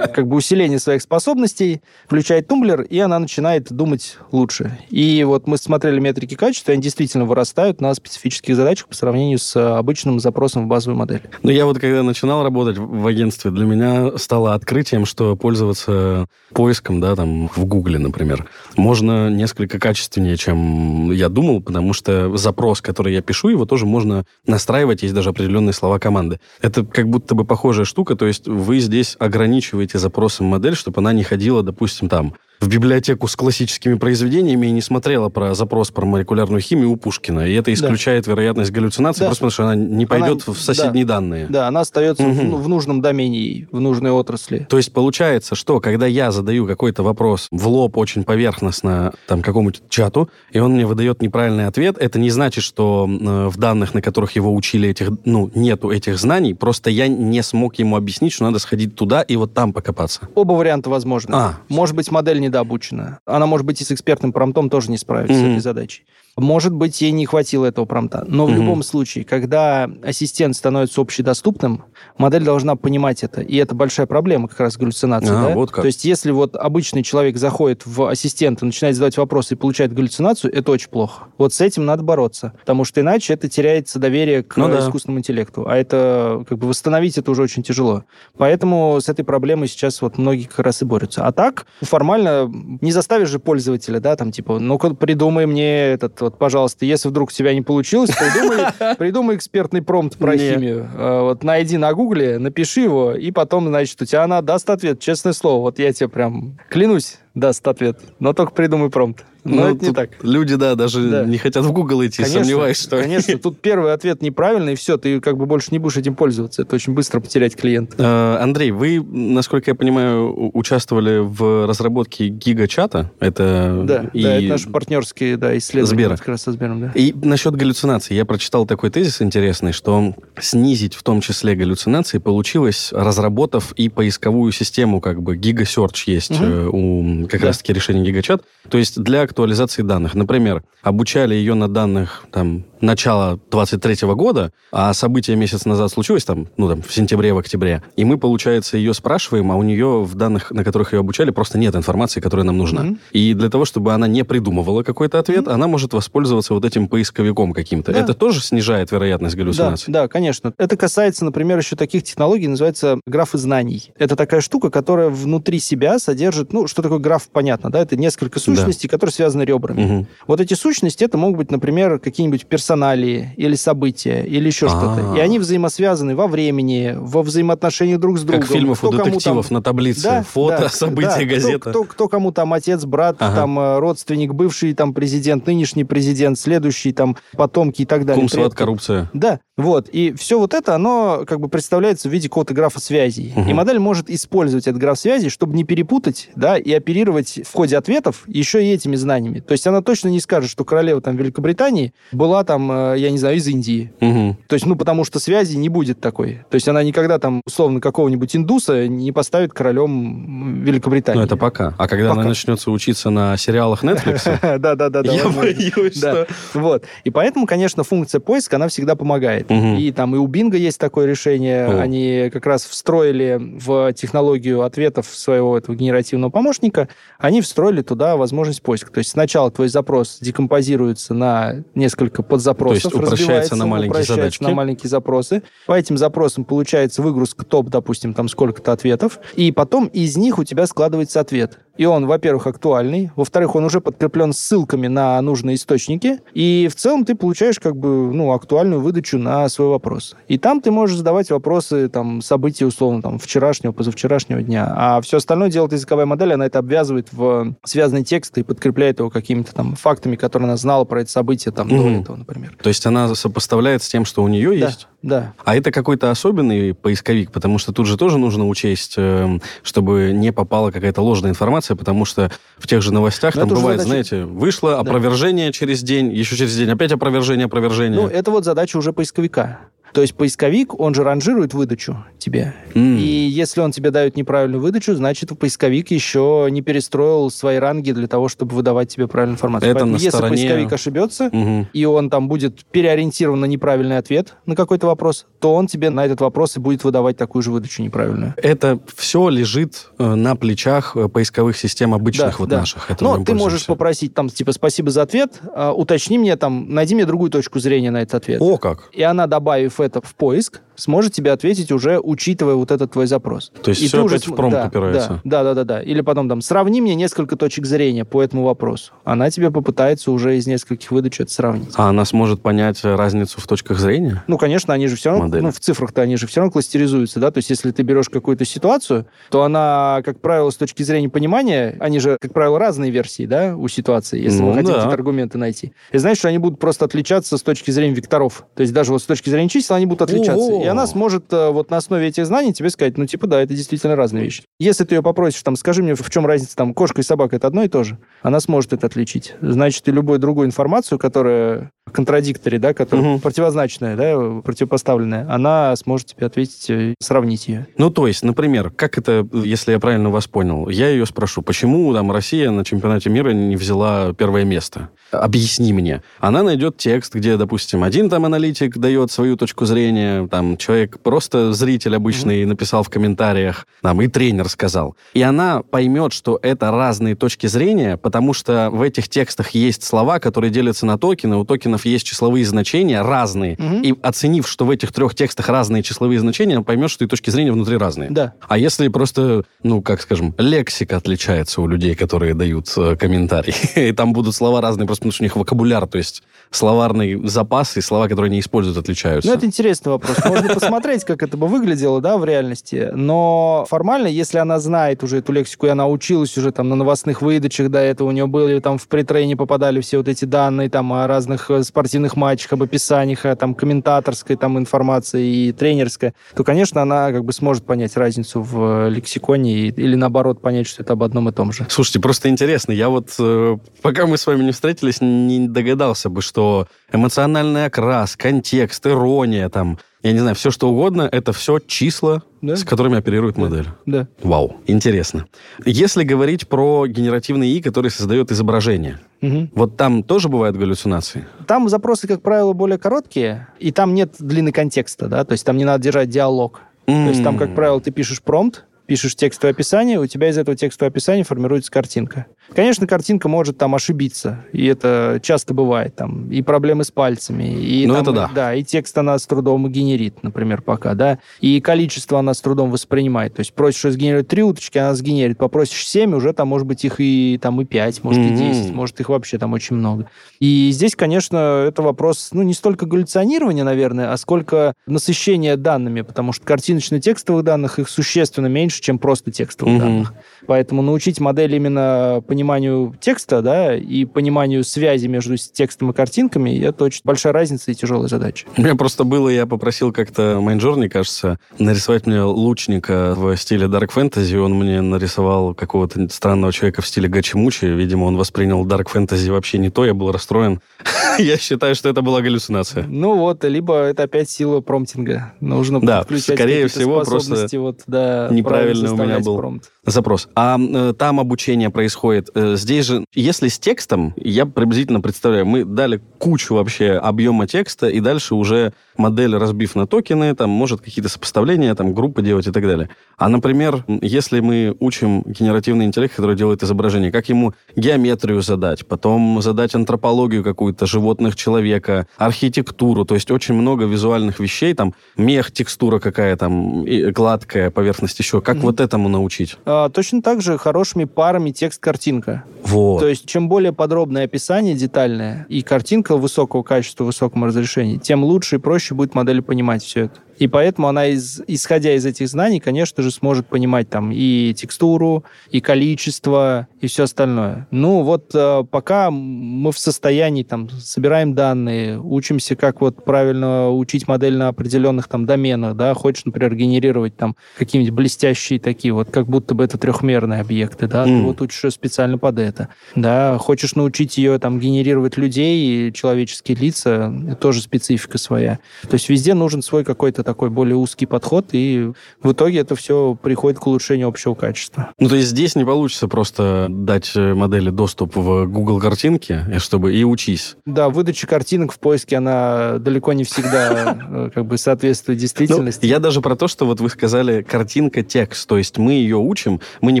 как бы усиления своих способностей, включает тумблер, и она начинает думать лучше. И вот мы смотрели метрики качества, они действительно вырастают на специфических задачах по сравнению с обычным запросом в базовую модель. Но я вот когда начинал работать в агентстве, для меня стало открытием, что пользоваться поиском, да, там, в Гугле, например, можно несколько качественнее, чем я думал, потому что запрос, который я пишу, его тоже можно настраивать, есть даже определенные слова команды. Это как будто бы похожая штука, то есть вы здесь ограничиваете запросом модель, чтобы она не ходила, допустим, там в библиотеку с классическими произведениями и не смотрела про запрос про молекулярную химию у Пушкина. И это исключает да. вероятность галлюцинации, да. просто потому что она не пойдет она, в соседние да, данные. Да, она остается угу. в, в нужном домене, в нужной отрасли. То есть получается, что когда я задаю какой-то вопрос в лоб очень поверхностно там какому-то чату, и он мне выдает неправильный ответ, это не значит, что э, в данных, на которых его учили, этих, ну, нету этих знаний, просто я не смог ему объяснить, что надо сходить туда и вот там покопаться. Оба варианта возможны. А. Может быть, модель не недообучена. Она, может быть, и с экспертным промтом тоже не справится mm-hmm. с этой задачей. Может быть, ей не хватило этого промта. Но в любом случае, когда ассистент становится общедоступным, модель должна понимать это. И это большая проблема как раз галлюцинации. А, да? вот как. То есть, если вот обычный человек заходит в ассистента, начинает задавать вопросы и получает галлюцинацию, это очень плохо. Вот с этим надо бороться. Потому что иначе это теряется доверие к ну, да. искусственному интеллекту. А это как бы восстановить это уже очень тяжело. Поэтому с этой проблемой сейчас вот многие как раз и борются. А так, формально не заставишь же пользователя, да, там типа, ну-ка придумай мне этот вот, пожалуйста, если вдруг у тебя не получилось, придумай, придумай экспертный промпт про химию. А, вот найди на гугле, напиши его, и потом, значит, у тебя она даст ответ, честное слово. Вот я тебе прям клянусь, даст ответ. Но только придумай промпт. Но ну, это не так. Люди, да, даже да. не хотят в Google идти, конечно, сомневаюсь, что... Конечно, тут первый ответ неправильный, и все, ты как бы больше не будешь этим пользоваться. Это очень быстро потерять клиента. Э, Андрей, вы, насколько я понимаю, участвовали в разработке гигачата. Это... Да, и... да это наши партнерские да, исследования. Сбера. Как раз со Сбером, да. И насчет галлюцинаций. Я прочитал такой тезис интересный, что снизить в том числе галлюцинации получилось, разработав и поисковую систему, как бы гигасерч есть угу. у как да. раз-таки решения гигачат. То есть для актуализации данных. Например, обучали ее на данных там, начала 23 года, а событие месяц назад случилось там, ну, там, в сентябре, в октябре, и мы, получается, ее спрашиваем, а у нее в данных, на которых ее обучали, просто нет информации, которая нам нужна. Mm-hmm. И для того, чтобы она не придумывала какой-то ответ, mm-hmm. она может воспользоваться вот этим поисковиком каким-то. Да. Это тоже снижает вероятность галлюцинаций? Да, да, конечно. Это касается, например, еще таких технологий, называется графы знаний. Это такая штука, которая внутри себя содержит, ну, что такое граф, понятно, да, это несколько сущностей, да. которые связаны ребрами. Угу. Вот эти сущности, это могут быть, например, какие-нибудь персоналии или события, или еще что-то. И они взаимосвязаны во времени, во взаимоотношениях друг с другом. Как фильмов у детективов на таблице. Фото, события, газета. Кто, кому там отец, брат, там э, родственник, бывший там президент, нынешний президент, следующий там потомки и так далее. Кумсват, коррупция. Да, вот. И все вот это, оно как бы представляется в виде какого-то графа связей. И модель может использовать этот граф связей, чтобы не перепутать, да, и оперировать в ходе ответов еще и этими знаниями. То есть она точно не скажет, что королева там Великобритании была там, э, я не знаю, из Индии. Угу. То есть, ну, потому что связи не будет такой. То есть она никогда там, условно, какого-нибудь индуса не поставит королем Великобритании. Ну, это пока. А когда она начнется учиться на сериалах Netflix, да-да-да, я боюсь, что... Вот. И поэтому, конечно, функция поиска, она всегда помогает. И там и у Бинга есть такое решение. Они как раз встроили в технологию ответов своего этого генеративного помощника, они встроили туда возможность поиска. То есть сначала твой запрос декомпозируется на несколько подзапросов. То есть упрощается на маленькие упрощается задачки. на маленькие запросы. По этим запросам получается выгрузка топ, допустим, там сколько-то ответов. И потом из них у тебя складывается ответ. И он, во-первых, актуальный, во-вторых, он уже подкреплен ссылками на нужные источники, и в целом ты получаешь как бы ну, актуальную выдачу на свой вопрос. И там ты можешь задавать вопросы, там, события, условно, там, вчерашнего, позавчерашнего дня, а все остальное делает языковая модель, она это обвязывает в связанный текст и подкрепляет его какими-то там фактами, которые она знала про это событие там mm-hmm. до этого, например. То есть она сопоставляет с тем, что у нее да, есть? Да. А это какой-то особенный поисковик, потому что тут же тоже нужно учесть, эм, чтобы не попала какая-то ложная информация, информация, потому что в тех же новостях Но там бывает, задача... знаете, вышло опровержение да. через день, еще через день опять опровержение, опровержение. Ну, это вот задача уже поисковика. То есть поисковик, он же ранжирует выдачу тебе. Mm. И если он тебе дает неправильную выдачу, значит, поисковик еще не перестроил свои ранги для того, чтобы выдавать тебе правильную информацию. Это Поэтому, на если стороне... поисковик ошибется, угу. и он там будет переориентирован на неправильный ответ на какой-то вопрос, то он тебе на этот вопрос и будет выдавать такую же выдачу неправильную. Это все лежит э, на плечах э, поисковых систем обычных да, вот да. наших. Но ты можешь попросить там, типа, спасибо за ответ, а, уточни мне там, найди мне другую точку зрения на этот ответ. О, как! И она, добавив это в поиск, сможет тебе ответить уже учитывая вот этот твой запрос. То есть и все опять уже... в промпт да, упирается? Да, да, да, да. Или потом там, сравни мне несколько точек зрения по этому вопросу. Она тебе попытается уже из нескольких выдач это сравнить. А она сможет понять разницу в точках зрения? Ну, конечно, они же все равно, Модели. ну, в цифрах-то они же все равно кластеризуются, да, то есть если ты берешь какую-то ситуацию, то она, как правило, с точки зрения понимания, они же, как правило, разные версии, да, у ситуации, если ну, вы хотите да. аргументы найти. И знаешь, что они будут просто отличаться с точки зрения векторов. То есть даже вот с точки зрения чисел они будут отличаться. О-о-о. И она сможет э, вот на основе этих знаний тебе сказать, ну, типа, да, это действительно разные вещи. Если ты ее попросишь, там, скажи мне, в чем разница, там, кошка и собака, это одно и то же, она сможет это отличить. Значит, и любую другую информацию, которая контрадиктори, да, которая угу. противозначная, да, противопоставленная, она сможет тебе ответить, э, сравнить ее. Ну, то есть, например, как это, если я правильно вас понял, я ее спрошу, почему там Россия на чемпионате мира не взяла первое место? Объясни мне. Она найдет текст, где, допустим, один там аналитик дает свою точку зрения, там человек просто зритель обычный угу. написал в комментариях, там и тренер сказал. И она поймет, что это разные точки зрения, потому что в этих текстах есть слова, которые делятся на токены, у токенов есть числовые значения разные, угу. и оценив, что в этих трех текстах разные числовые значения, он поймет, что и точки зрения внутри разные. Да. А если просто, ну, как скажем, лексика отличается у людей, которые дают э, комментарии, и там будут слова разные, просто потому что у них вокабуляр, то есть словарный запас и слова, которые они используют, отличаются. Ну, это интересный вопрос. Можно посмотреть, как это бы выглядело, да, в реальности. Но формально, если она знает уже эту лексику, и она училась уже там на новостных выдачах до этого, у нее были там в притрейне попадали все вот эти данные там о разных э, спортивных матчах, об описаниях, о, там, комментаторской там, информации и тренерской, то, конечно, она как бы сможет понять разницу в лексиконе и, или, наоборот, понять, что это об одном и том же. Слушайте, просто интересно. Я вот, э, пока мы с вами не встретились, не догадался бы, что эмоциональный окрас, контекст, ирония, там, я не знаю, все что угодно, это все числа, да? с которыми оперирует модель. Да. Вау, интересно. Если говорить про генеративный И, который создает изображение, угу. вот там тоже бывают галлюцинации? Там запросы, как правило, более короткие, и там нет длины контекста, да, то есть там не надо держать диалог. Mm. То есть там, как правило, ты пишешь промпт, пишешь текстовое описание, у тебя из этого текстового описания формируется картинка. Конечно, картинка может там ошибиться, и это часто бывает, там, и проблемы с пальцами, и, ну, там, это да. да, и текст она с трудом генерит, например, пока, да, и количество она с трудом воспринимает, то есть просишь сгенерировать три уточки, она сгенерит, попросишь семь, уже там может быть их и там и пять, может mm-hmm. и десять, может их вообще там очень много. И здесь, конечно, это вопрос, ну, не столько галлюционирования, наверное, а сколько насыщения данными, потому что картиночно-текстовых данных их существенно меньше, чем просто текстовых mm-hmm. данных. Поэтому научить модель именно пониманию текста, да, и пониманию связи между текстом и картинками, это очень большая разница и тяжелая задача. У меня просто было, я попросил как-то Майнджорни, кажется, нарисовать мне лучника в стиле Dark Fantasy. Он мне нарисовал какого-то странного человека в стиле Гачимучи. Видимо, он воспринял Dark Fantasy вообще не то, я был расстроен. Я считаю, что это была галлюцинация. Ну вот, либо это опять сила промптинга. Нужно да, включать скорее всего, просто вот, да, неправильно у меня был промпт. запрос. А э, там обучение происходит. Э, здесь же, если с текстом, я приблизительно представляю, мы дали кучу вообще объема текста, и дальше уже модель, разбив на токены, там может какие-то сопоставления, там группы делать и так далее. А, например, если мы учим генеративный интеллект, который делает изображение, как ему геометрию задать, потом задать антропологию какую-то животных, человека, архитектуру, то есть очень много визуальных вещей, там мех, текстура какая там, гладкая поверхность еще. Как mm-hmm. вот этому научить? А, точно так же хорошими парами текст-картинка. Вот. То есть чем более подробное описание, детальное, и картинка высокого качества, высоком разрешении, тем лучше и проще будет модели понимать все это. И поэтому она, из, исходя из этих знаний, конечно же, сможет понимать там и текстуру, и количество, и все остальное. Ну, вот э, пока мы в состоянии там собираем данные, учимся, как вот правильно учить модель на определенных там доменах, да, хочешь, например, генерировать там какие-нибудь блестящие такие вот, как будто бы это трехмерные объекты, да, mm. ты вот учишь ее специально под это, да, хочешь научить ее там генерировать людей и человеческие лица, тоже специфика своя. То есть везде нужен свой какой-то такой более узкий подход, и в итоге это все приходит к улучшению общего качества. Ну, то есть здесь не получится просто дать э, модели доступ в Google картинки, э, чтобы и учись. Да, выдача картинок в поиске, она далеко не всегда э, как бы соответствует действительности. Ну, я даже про то, что вот вы сказали картинка-текст, то есть мы ее учим, мы не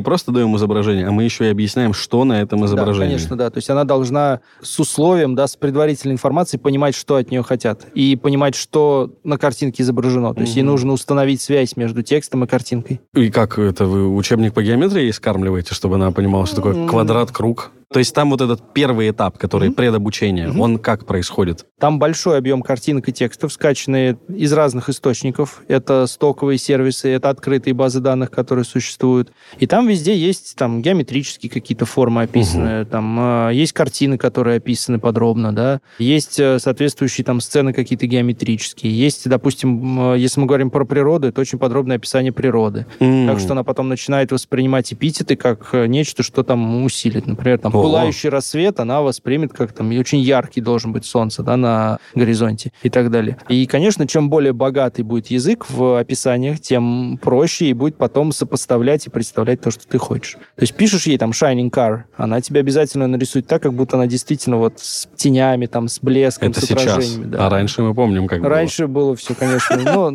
просто даем изображение, а мы еще и объясняем, что на этом изображении. Да, конечно, да. То есть она должна с условием, да, с предварительной информацией понимать, что от нее хотят, и понимать, что на картинке изображено изображено. То есть ей нужно установить связь между текстом и картинкой. И как это вы учебник по геометрии скармливаете, чтобы она понимала, что такое квадрат, круг? То есть там вот этот первый этап, который mm-hmm. предобучение, mm-hmm. он как происходит? Там большой объем картинок и текстов, скачанные из разных источников. Это стоковые сервисы, это открытые базы данных, которые существуют. И там везде есть там геометрические какие-то формы описаны, mm-hmm. там э, есть картины, которые описаны подробно, да, есть э, соответствующие там сцены какие-то геометрические, есть, допустим, э, если мы говорим про природу, это очень подробное описание природы. Mm-hmm. Так что она потом начинает воспринимать эпитеты как э, нечто, что там усилит. Например, там пылающий рассвет она воспримет как там очень яркий должен быть солнце да, на горизонте и так далее. И, конечно, чем более богатый будет язык в описаниях, тем проще и будет потом сопоставлять и представлять то, что ты хочешь. То есть пишешь ей там Shining Car, она тебе обязательно нарисует так, как будто она действительно вот с тенями, там, с блеском, Это с сейчас. Да. А раньше мы помним, как Раньше было, было все, конечно. Но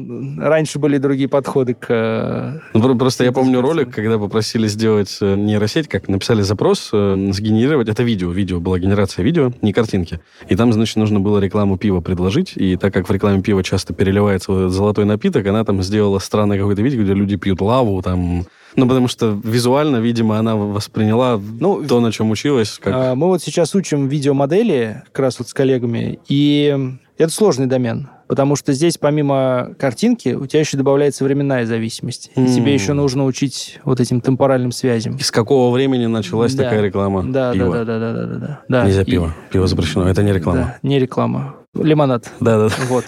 раньше были другие подходы к... Э, ну, просто я помню ролик, когда попросили сделать э, нейросеть, как написали запрос, э, сгенерировать генерировать... Это видео, видео, была генерация видео, не картинки. И там, значит, нужно было рекламу пива предложить, и так как в рекламе пива часто переливается золотой напиток, она там сделала странное какое-то видео, где люди пьют лаву, там... Ну, потому что визуально, видимо, она восприняла ну, то, на чем училась. Как... А, мы вот сейчас учим видеомодели как раз вот с коллегами, и это сложный домен. Потому что здесь помимо картинки у тебя еще добавляется временная зависимость. Mm. И тебе еще нужно учить вот этим темпоральным связям. И с какого времени началась да. такая реклама? Да, пива? да, да, да, да, да, да. Нельзя пиво. И... Пиво запрещено. Это не реклама. Да, не реклама. Лимонад. Да, да. Вот.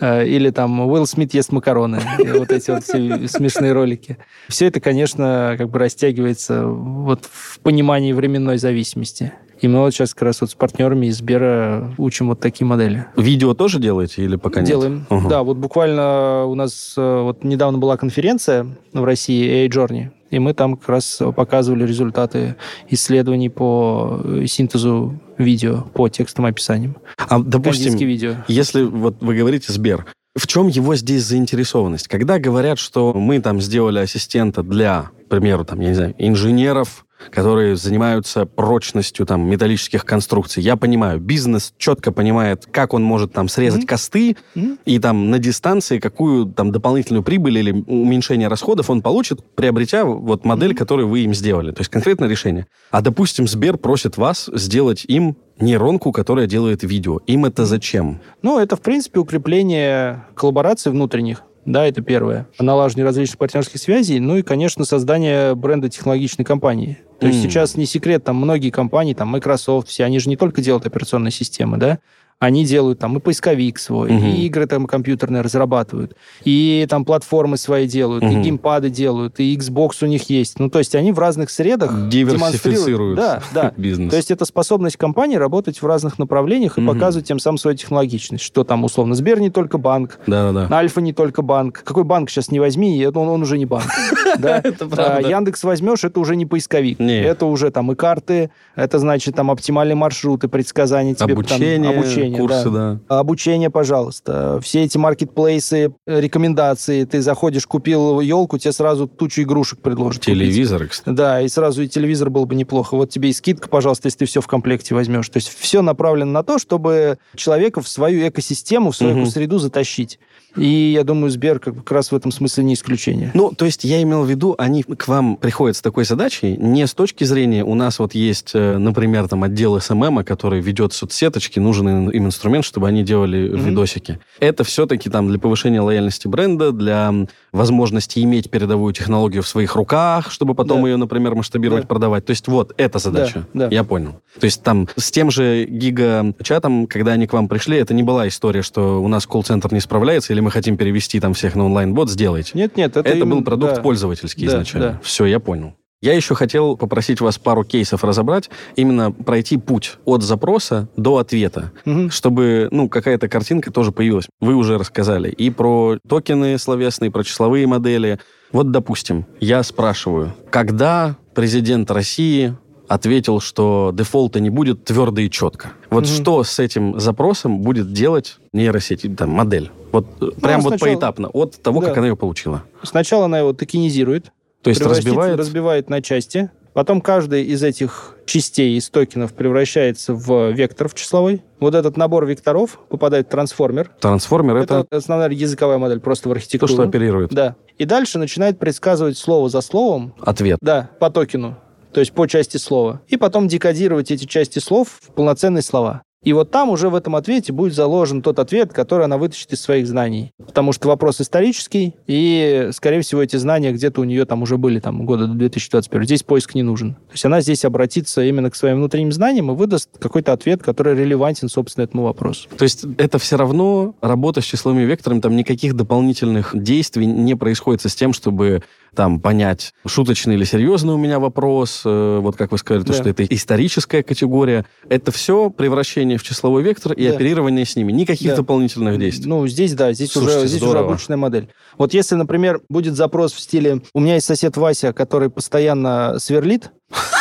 Э, или там Уилл Смит ест макароны. Вот эти вот все смешные ролики. Все это, конечно, как бы растягивается вот в понимании временной зависимости. И мы вот сейчас как раз вот с партнерами из Сбера учим вот такие модели. Видео тоже делаете или пока нет? Делаем. Угу. Да, вот буквально у нас э, вот недавно была конференция в России AI Journey, и мы там как раз показывали результаты исследований по э, синтезу видео, по текстовым описаниям. А, допустим, видео. если вот вы говорите Сбер, в чем его здесь заинтересованность? Когда говорят, что мы там сделали ассистента для, к примеру, там, я не знаю, инженеров, которые занимаются прочностью там металлических конструкций. Я понимаю, бизнес четко понимает, как он может там срезать mm-hmm. косты mm-hmm. и там на дистанции какую там дополнительную прибыль или уменьшение расходов он получит, приобретя вот модель, mm-hmm. которую вы им сделали. То есть конкретное решение. А допустим, Сбер просит вас сделать им нейронку, которая делает видео. Им это зачем? Ну, это, в принципе, укрепление коллабораций внутренних. Да, это первое. Налаживание различных партнерских связей, ну и, конечно, создание бренда технологичной компании. То mm. есть сейчас не секрет, там многие компании, там Microsoft, все, они же не только делают операционные системы, да, они делают там и поисковик свой, угу. и игры там компьютерные разрабатывают, и там платформы свои делают, угу. и геймпады делают, и Xbox у них есть. Ну, то есть они в разных средах диверсифицируют да, да. бизнес. То есть это способность компании работать в разных направлениях и угу. показывать тем самым свою технологичность. Что там, условно, Сбер не только банк, да, да. Альфа не только банк. Какой банк сейчас не возьми, он, он уже не банк. Да? А, Яндекс возьмешь, это уже не поисковик. Это уже там и карты, это значит там оптимальные маршруты, предсказания тебе. Обучение, обучение обучение. Курсы, да. да. Обучение, пожалуйста. Все эти маркетплейсы, рекомендации. Ты заходишь, купил елку, тебе сразу тучу игрушек предложат. Телевизор, купить. кстати. Да, и сразу и телевизор был бы неплохо. Вот тебе и скидка, пожалуйста, если ты все в комплекте возьмешь. То есть все направлено на то, чтобы человека в свою экосистему, в свою угу. среду затащить. И я думаю, Сбер как раз в этом смысле не исключение. Ну, то есть я имел в виду, они к вам приходят с такой задачей не с точки зрения, у нас вот есть, э, например, там отдел SMM, который ведет соцсеточки, нужен им инструмент, чтобы они делали mm-hmm. видосики. Это все-таки там для повышения лояльности бренда, для возможности иметь передовую технологию в своих руках, чтобы потом да. ее, например, масштабировать, да. продавать. То есть вот эта задача. Да, да. Я понял. То есть там с тем же гига-чатом, когда они к вам пришли, это не была история, что у нас колл-центр не справляется, или мы хотим перевести там всех на онлайн-бот, сделайте. Нет, нет, это, это именно... был продукт да. пользовательский да, изначально. Да. Все, я понял. Я еще хотел попросить вас пару кейсов разобрать, именно пройти путь от запроса до ответа, угу. чтобы, ну, какая-то картинка тоже появилась. Вы уже рассказали и про токены словесные, и про числовые модели. Вот, допустим, я спрашиваю, когда президент России ответил, что дефолта не будет твердо и четко. Вот угу. что с этим запросом будет делать нейросеть, там, модель? Вот э, ну, прям сначала... вот поэтапно, от того, да. как она ее получила. Сначала она его токенизирует, то есть разбивает? Разбивает на части, Потом каждый из этих частей из токенов превращается в вектор в числовой. Вот этот набор векторов попадает в трансформер. Трансформер это... Это основная языковая модель просто в архитектуре. То, что оперирует. Да. И дальше начинает предсказывать слово за словом. Ответ. Да, по токену то есть по части слова, и потом декодировать эти части слов в полноценные слова. И вот там уже в этом ответе будет заложен тот ответ, который она вытащит из своих знаний. Потому что вопрос исторический, и, скорее всего, эти знания где-то у нее там уже были там года до 2021. Здесь поиск не нужен. То есть она здесь обратится именно к своим внутренним знаниям и выдаст какой-то ответ, который релевантен, собственно, этому вопросу. То есть это все равно работа с числовыми векторами, там никаких дополнительных действий не происходит с тем, чтобы там понять, шуточный или серьезный у меня вопрос, э, вот как вы сказали, то, что это историческая категория. Это все превращение в числовой вектор и да. оперирование с ними. Никаких да. дополнительных действий. Ну, здесь, да, здесь, Слушайте, уже, здесь уже обычная модель. Вот если, например, будет запрос в стиле «У меня есть сосед Вася, который постоянно сверлит»,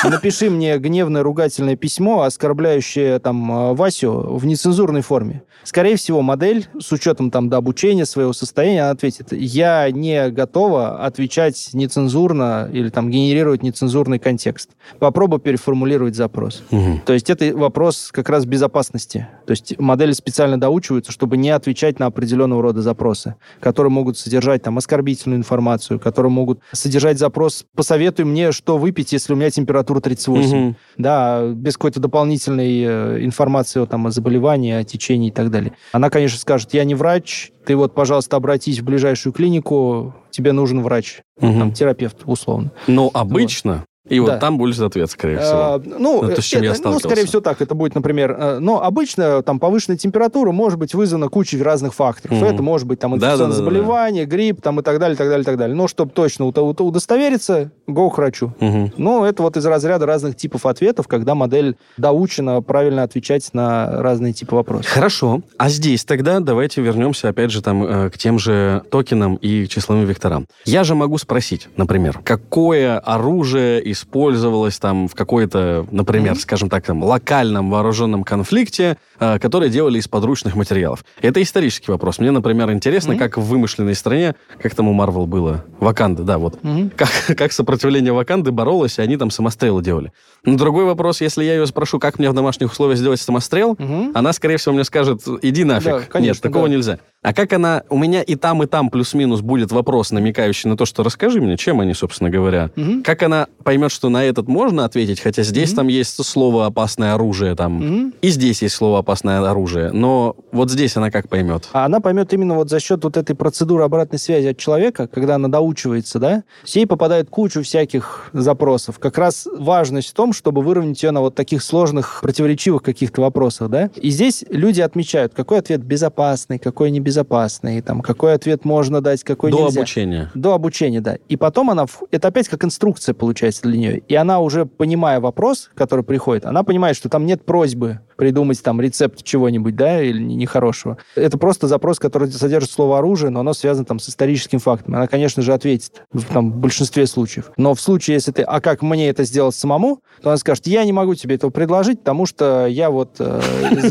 Напиши мне гневное ругательное письмо, оскорбляющее там э, Васю в нецензурной форме. Скорее всего, модель с учетом там до обучения своего состояния она ответит: я не готова отвечать нецензурно или там генерировать нецензурный контекст. Попробуй переформулировать запрос. Угу. То есть это вопрос как раз безопасности. То есть модели специально доучиваются, чтобы не отвечать на определенного рода запросы, которые могут содержать там оскорбительную информацию, которые могут содержать запрос «посоветуй мне, что выпить, если у меня температура 38. Угу. Да, без какой-то дополнительной э, информации о, там, о заболевании, о течении и так далее. Она, конечно, скажет, я не врач, ты вот, пожалуйста, обратись в ближайшую клинику, тебе нужен врач, угу. там, терапевт, условно. Но обычно и вот там будет ответ, скорее всего. А, ну, это, с чем это, я ну, скорее всего, так. Это будет, например, э, но обычно там повышенная температура может быть вызвана кучей разных факторов. Угу. Это может быть там инфекционное да, да, заболевание, да, да. грипп там и так далее, так далее, так далее. Но чтобы точно удостовериться, go к врачу. Угу. Ну, это вот из разряда разных типов ответов, когда модель доучена правильно отвечать на разные типы вопросов. Хорошо. А здесь тогда давайте вернемся опять же там э, к тем же токенам и числовым векторам. Я же могу спросить, например, какое оружие и использовалось там в какой-то, например, mm-hmm. скажем так, там, локальном вооруженном конфликте, э, который делали из подручных материалов. Это исторический вопрос. Мне, например, интересно, mm-hmm. как в вымышленной стране, как там у Марвел было, Ваканда, да, вот, mm-hmm. как, как сопротивление Ваканды боролось, и они там самострелы делали. Но другой вопрос, если я ее спрошу, как мне в домашних условиях сделать самострел, mm-hmm. она, скорее всего, мне скажет, иди нафиг. Да, конечно, Нет, такого да. нельзя. А как она... У меня и там, и там плюс-минус будет вопрос, намекающий на то, что расскажи мне, чем они, собственно говоря. Угу. Как она поймет, что на этот можно ответить, хотя здесь угу. там есть слово «опасное оружие», там, угу. и здесь есть слово «опасное оружие». Но вот здесь она как поймет? А она поймет именно вот за счет вот этой процедуры обратной связи от человека, когда она доучивается, да, ей попадает кучу всяких запросов. Как раз важность в том, чтобы выровнять ее на вот таких сложных, противоречивых каких-то вопросах, да. И здесь люди отмечают, какой ответ безопасный, какой небезопасный, безопасный, там, какой ответ можно дать, какой До нельзя. обучения. До обучения, да. И потом она... Это опять как инструкция получается для нее. И она уже, понимая вопрос, который приходит, она понимает, что там нет просьбы придумать там рецепт чего-нибудь, да, или нехорошего. Это просто запрос, который содержит слово оружие, но оно связано там с историческим фактом. Она, конечно же, ответит в, там, в большинстве случаев. Но в случае, если ты, а как мне это сделать самому, то она скажет, я не могу тебе этого предложить, потому что я вот, э,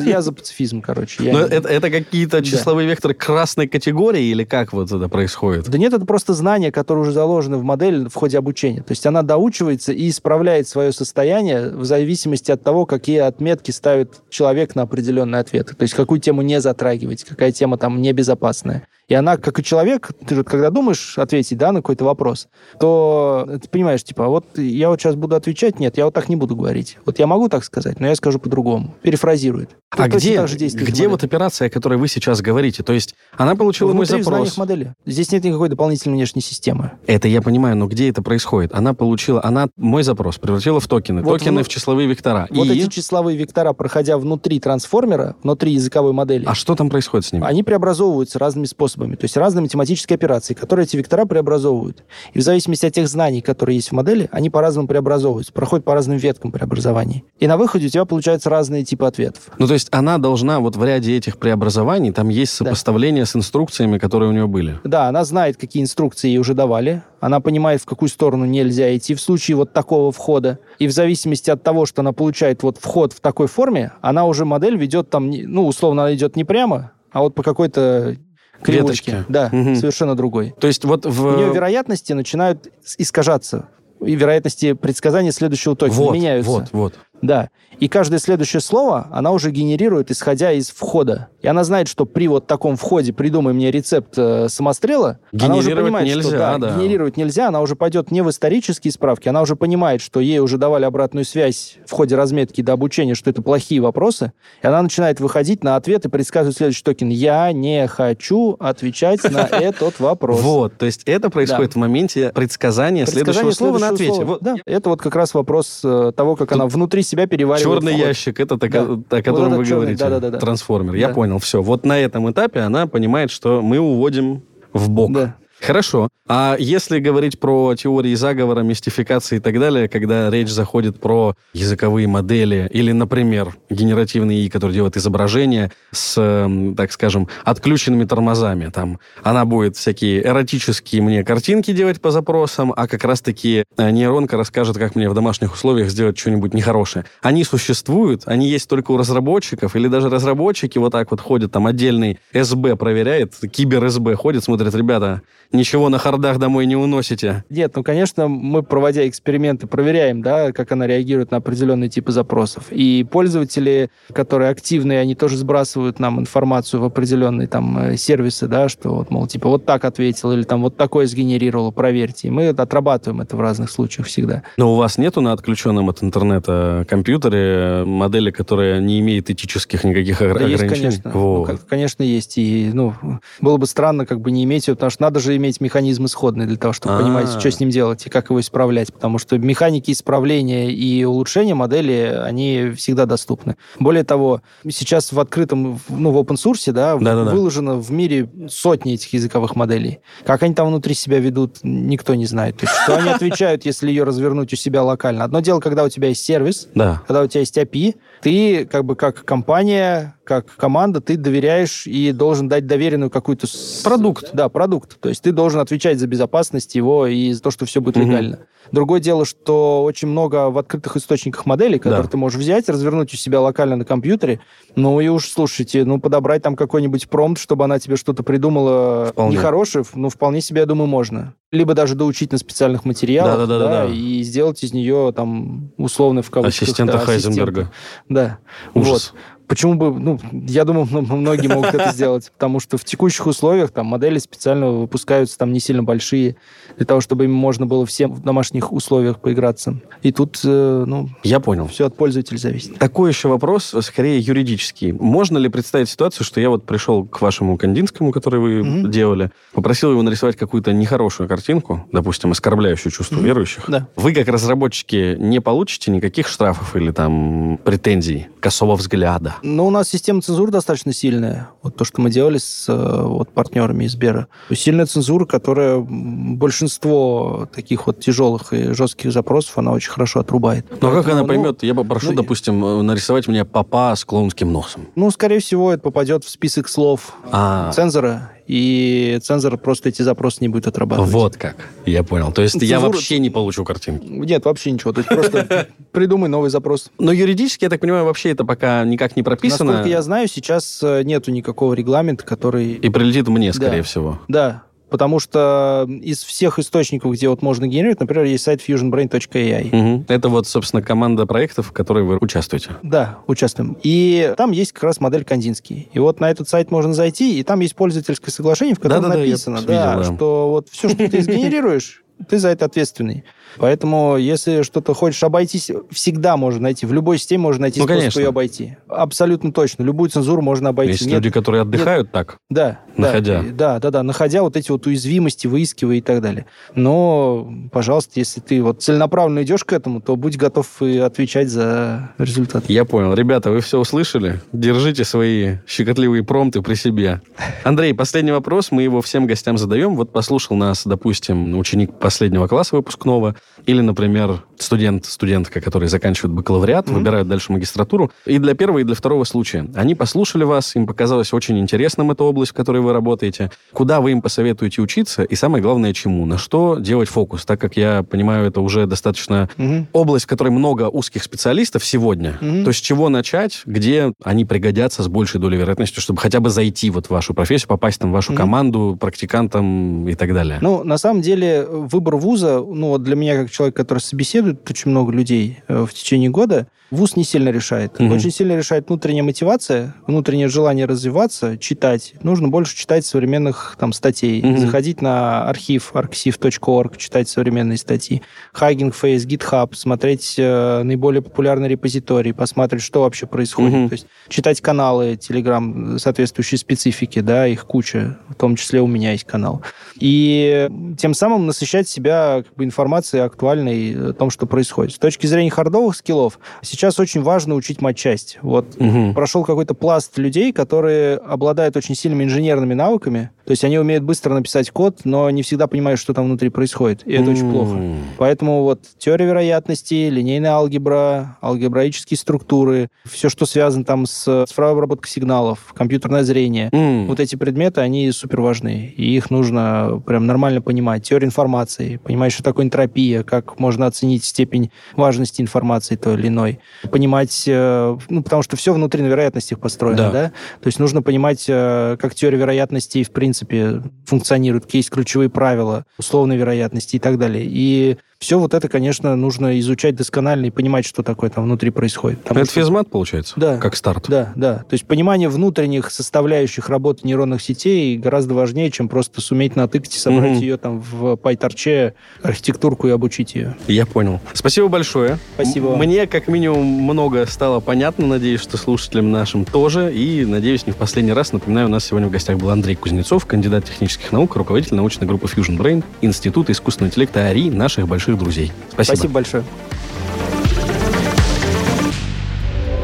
я за пацифизм, короче. Но это, это какие-то числовые векторы красной категории или как вот это происходит? Да нет, это просто знания, которые уже заложены в модель в ходе обучения. То есть она доучивается и исправляет свое состояние в зависимости от того, какие отметки ставит человек на определенный ответ. То есть какую тему не затрагивать, какая тема там небезопасная. И она, как и человек, ты же когда думаешь ответить да, на какой-то вопрос, то ты понимаешь, типа, «А вот я вот сейчас буду отвечать, нет, я вот так не буду говорить. Вот я могу так сказать, но я скажу по-другому. Перефразирует. А где, где вот операция, о которой вы сейчас говорите? То есть она получила Внутри мой запрос. модели. Здесь нет никакой дополнительной внешней системы. Это я понимаю, но где это происходит? Она получила, она мой запрос превратила в токены. Вот токены в, в числовые вектора. Вот и... эти числовые вектора, проходя внутри трансформера, внутри языковой модели. А что там происходит с ними? Они преобразовываются разными способами. То есть разные математические операции, которые эти вектора преобразовывают. И в зависимости от тех знаний, которые есть в модели, они по-разному преобразовываются, проходят по разным веткам преобразований. И на выходе у тебя получаются разные типы ответов. Ну, то есть она должна вот в ряде этих преобразований, там есть сопоставление да. с инструкциями, которые у нее были. Да, она знает, какие инструкции ей уже давали, она понимает, в какую сторону нельзя идти в случае вот такого входа. И в зависимости от того, что она получает вот вход в такой форме, она уже модель ведет там, ну, условно, она идет не прямо, а вот по какой-то кривочке. Веточки. Да, угу. совершенно другой. То есть вот в... У нее вероятности начинают искажаться и вероятности предсказания следующего токена вот, меняются. Вот, вот. Да. И каждое следующее слово она уже генерирует, исходя из входа. И она знает, что при вот таком входе «придумай мне рецепт э, самострела», она уже понимает, нельзя, что да, да. генерировать нельзя, она уже пойдет не в исторические справки, она уже понимает, что ей уже давали обратную связь в ходе разметки до обучения, что это плохие вопросы, и она начинает выходить на ответ и предсказывать следующий токен. «Я не хочу отвечать на этот вопрос». Вот, то есть это происходит в моменте предсказания следующего слова на ответе. Это вот как раз вопрос э, того, как она внутри себя переваривает Черный ящик, это да. о котором вот вы черный, говорите. Да, да, да, Трансформер. Да. Я понял, все. Вот на этом этапе она понимает, что мы уводим в бок. Да. Хорошо. А если говорить про теории заговора, мистификации и так далее, когда речь заходит про языковые модели или, например, генеративный ИИ, который делает изображение с, так скажем, отключенными тормозами, там, она будет всякие эротические мне картинки делать по запросам, а как раз-таки э, нейронка расскажет, как мне в домашних условиях сделать что-нибудь нехорошее. Они существуют, они есть только у разработчиков, или даже разработчики вот так вот ходят, там отдельный СБ проверяет, кибер-СБ ходит, смотрит, ребята, ничего на хардах домой не уносите? Нет, ну, конечно, мы, проводя эксперименты, проверяем, да, как она реагирует на определенные типы запросов. И пользователи, которые активные, они тоже сбрасывают нам информацию в определенные там э, сервисы, да, что вот, мол, типа вот так ответил или там вот такое сгенерировало, проверьте. И мы отрабатываем это в разных случаях всегда. Но у вас нету на отключенном от интернета компьютере модели, которая не имеет этических никаких да ограничений? Есть, конечно. Ну, конечно, есть. И, ну, было бы странно как бы не иметь ее, потому что надо же иметь механизм исходный для того, чтобы А-а-а. понимать, что с ним делать и как его исправлять, потому что механики исправления и улучшения модели, они всегда доступны. Более того, сейчас в открытом, ну, в open source, да, Да-да-да. выложено в мире сотни этих языковых моделей. Как они там внутри себя ведут, никто не знает. То есть, что они отвечают, если ее развернуть у себя локально. Одно дело, когда у тебя есть сервис, да. когда у тебя есть API, ты как бы как компания как команда, ты доверяешь и должен дать доверенную какую-то... Продукт. Да, продукт. То есть ты должен отвечать за безопасность его и за то, что все будет угу. легально. Другое дело, что очень много в открытых источниках моделей, которые да. ты можешь взять, развернуть у себя локально на компьютере, ну и уж, слушайте, ну подобрать там какой-нибудь промпт, чтобы она тебе что-то придумала вполне. нехорошее, ну вполне себе, я думаю, можно. Либо даже доучить на специальных материалах, да, да, да, да, да. и сделать из нее там условно в кавычках... Ассистента да, Хайзенберга. Ассистента. Да. Ужас. Вот. Почему бы, ну, я думаю, многие могут это сделать, потому что в текущих условиях там модели специально выпускаются там не сильно большие, для того, чтобы им можно было всем в домашних условиях поиграться. И тут, э, ну... Я понял. Все от пользователя зависит. Такой еще вопрос, скорее юридический. Можно ли представить ситуацию, что я вот пришел к вашему Кандинскому, который вы mm-hmm. делали, попросил его нарисовать какую-то нехорошую картинку, допустим, оскорбляющую чувство mm-hmm. верующих. Да. Вы, как разработчики, не получите никаких штрафов или там претензий, косого взгляда? Ну, у нас система цензуры достаточно сильная. Вот то, что мы делали с э, вот, партнерами из Сбера. Сильная цензура, которая большинство таких вот тяжелых и жестких запросов, она очень хорошо отрубает. Ну, а как она ну, поймет? Я попрошу, ну, допустим, э, нарисовать мне папа с клоунским носом. Ну, скорее всего, это попадет в список слов А-а-а. цензора, и цензор просто эти запросы не будет отрабатывать. Вот как. Я понял. То есть Цензура... я вообще не получу картинки? Нет, вообще ничего. То есть просто придумай новый запрос. Но юридически, я так понимаю, вообще это пока никак не прописано. Насколько я знаю, сейчас э, нету никакого регламента, который... И прилетит мне, скорее всего. Да, Потому что из всех источников, где вот можно генерировать, например, есть сайт fusionbrain.ai. Угу. Это вот, собственно, команда проектов, в которой вы участвуете. Да, участвуем. И там есть как раз модель Кандинский. И вот на этот сайт можно зайти, и там есть пользовательское соглашение, в котором да, написано, да, да, видел, да, что вот все, что ты сгенерируешь, ты за это ответственный. Поэтому, если что-то хочешь обойтись, всегда можно найти. В любой системе можно найти ну, способ конечно. ее обойти. Абсолютно точно. Любую цензуру можно обойти. Есть нет, люди, которые отдыхают нет, так? Да. Находя. Да, да, да, находя вот эти вот уязвимости, выискивая и так далее. Но, пожалуйста, если ты вот целенаправленно идешь к этому, то будь готов и отвечать за результат. Я понял. Ребята, вы все услышали? Держите свои щекотливые промты при себе. Андрей, последний вопрос. Мы его всем гостям задаем. Вот послушал нас, допустим, ученик последнего класса выпускного, или, например, студент, студентка, которые заканчивают бакалавриат, mm-hmm. выбирают дальше магистратуру. И для первого, и для второго случая. Они послушали вас, им показалось очень интересным эта область, в которой вы работаете. Куда вы им посоветуете учиться? И самое главное, чему? На что делать фокус? Так как я понимаю, это уже достаточно mm-hmm. область, в которой много узких специалистов сегодня. Mm-hmm. То есть с чего начать, где они пригодятся с большей долей вероятности, чтобы хотя бы зайти вот в вашу профессию, попасть там в вашу mm-hmm. команду, практикантам и так далее? Ну, на самом деле, выбор вуза, ну, вот для меня как человек, который собеседует очень много людей э, в течение года, вуз не сильно решает. Угу. Очень сильно решает внутренняя мотивация, внутреннее желание развиваться, читать. Нужно больше читать современных там статей, угу. заходить на архив arxiv.org, читать современные статьи, Hugging Face, GitHub, смотреть э, наиболее популярные репозитории, посмотреть, что вообще происходит. Угу. То есть читать каналы Telegram соответствующей специфики, да, их куча, в том числе у меня есть канал. И тем самым насыщать себя как бы, информацией актуальной о том, что происходит. С точки зрения хардовых скиллов, сейчас очень важно учить матчасть. Вот угу. прошел какой-то пласт людей, которые обладают очень сильными инженерными навыками, то есть они умеют быстро написать код, но не всегда понимают, что там внутри происходит. И это очень плохо. Поэтому вот теория вероятности, линейная алгебра, алгебраические структуры, все, что связано там с цифровой обработкой сигналов, компьютерное зрение, mm. вот эти предметы, они супер важны. И их нужно прям нормально понимать. Теория информации, понимать, что такое энтропия, как можно оценить степень важности информации той или иной. Понимать, э, ну, потому что все внутри на вероятностях построено, да? да? То есть нужно понимать, э, как теория вероятностей, в принципе, принципе, функционируют, какие есть ключевые правила условной вероятности и так далее. И все вот это, конечно, нужно изучать досконально и понимать, что такое там внутри происходит. Это что... физмат, получается? Да. Как старт? Да, да. То есть понимание внутренних составляющих работы нейронных сетей гораздо важнее, чем просто суметь натыкать и собрать угу. ее там в PyTorch, архитектурку и обучить ее. Я понял. Спасибо большое. Спасибо. Мне, как минимум, много стало понятно. Надеюсь, что слушателям нашим тоже. И, надеюсь, не в последний раз. Напоминаю, у нас сегодня в гостях был Андрей Кузнецов, кандидат технических наук, руководитель научной группы Fusion Brain, Института искусственного интеллекта АРИ, наших больших больших друзей. Спасибо. Спасибо большое.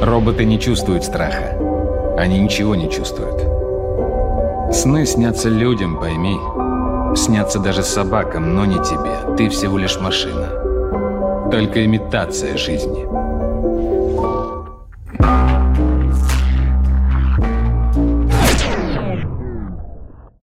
Роботы не чувствуют страха. Они ничего не чувствуют. Сны снятся людям, пойми. Снятся даже собакам, но не тебе. Ты всего лишь машина. Только имитация жизни.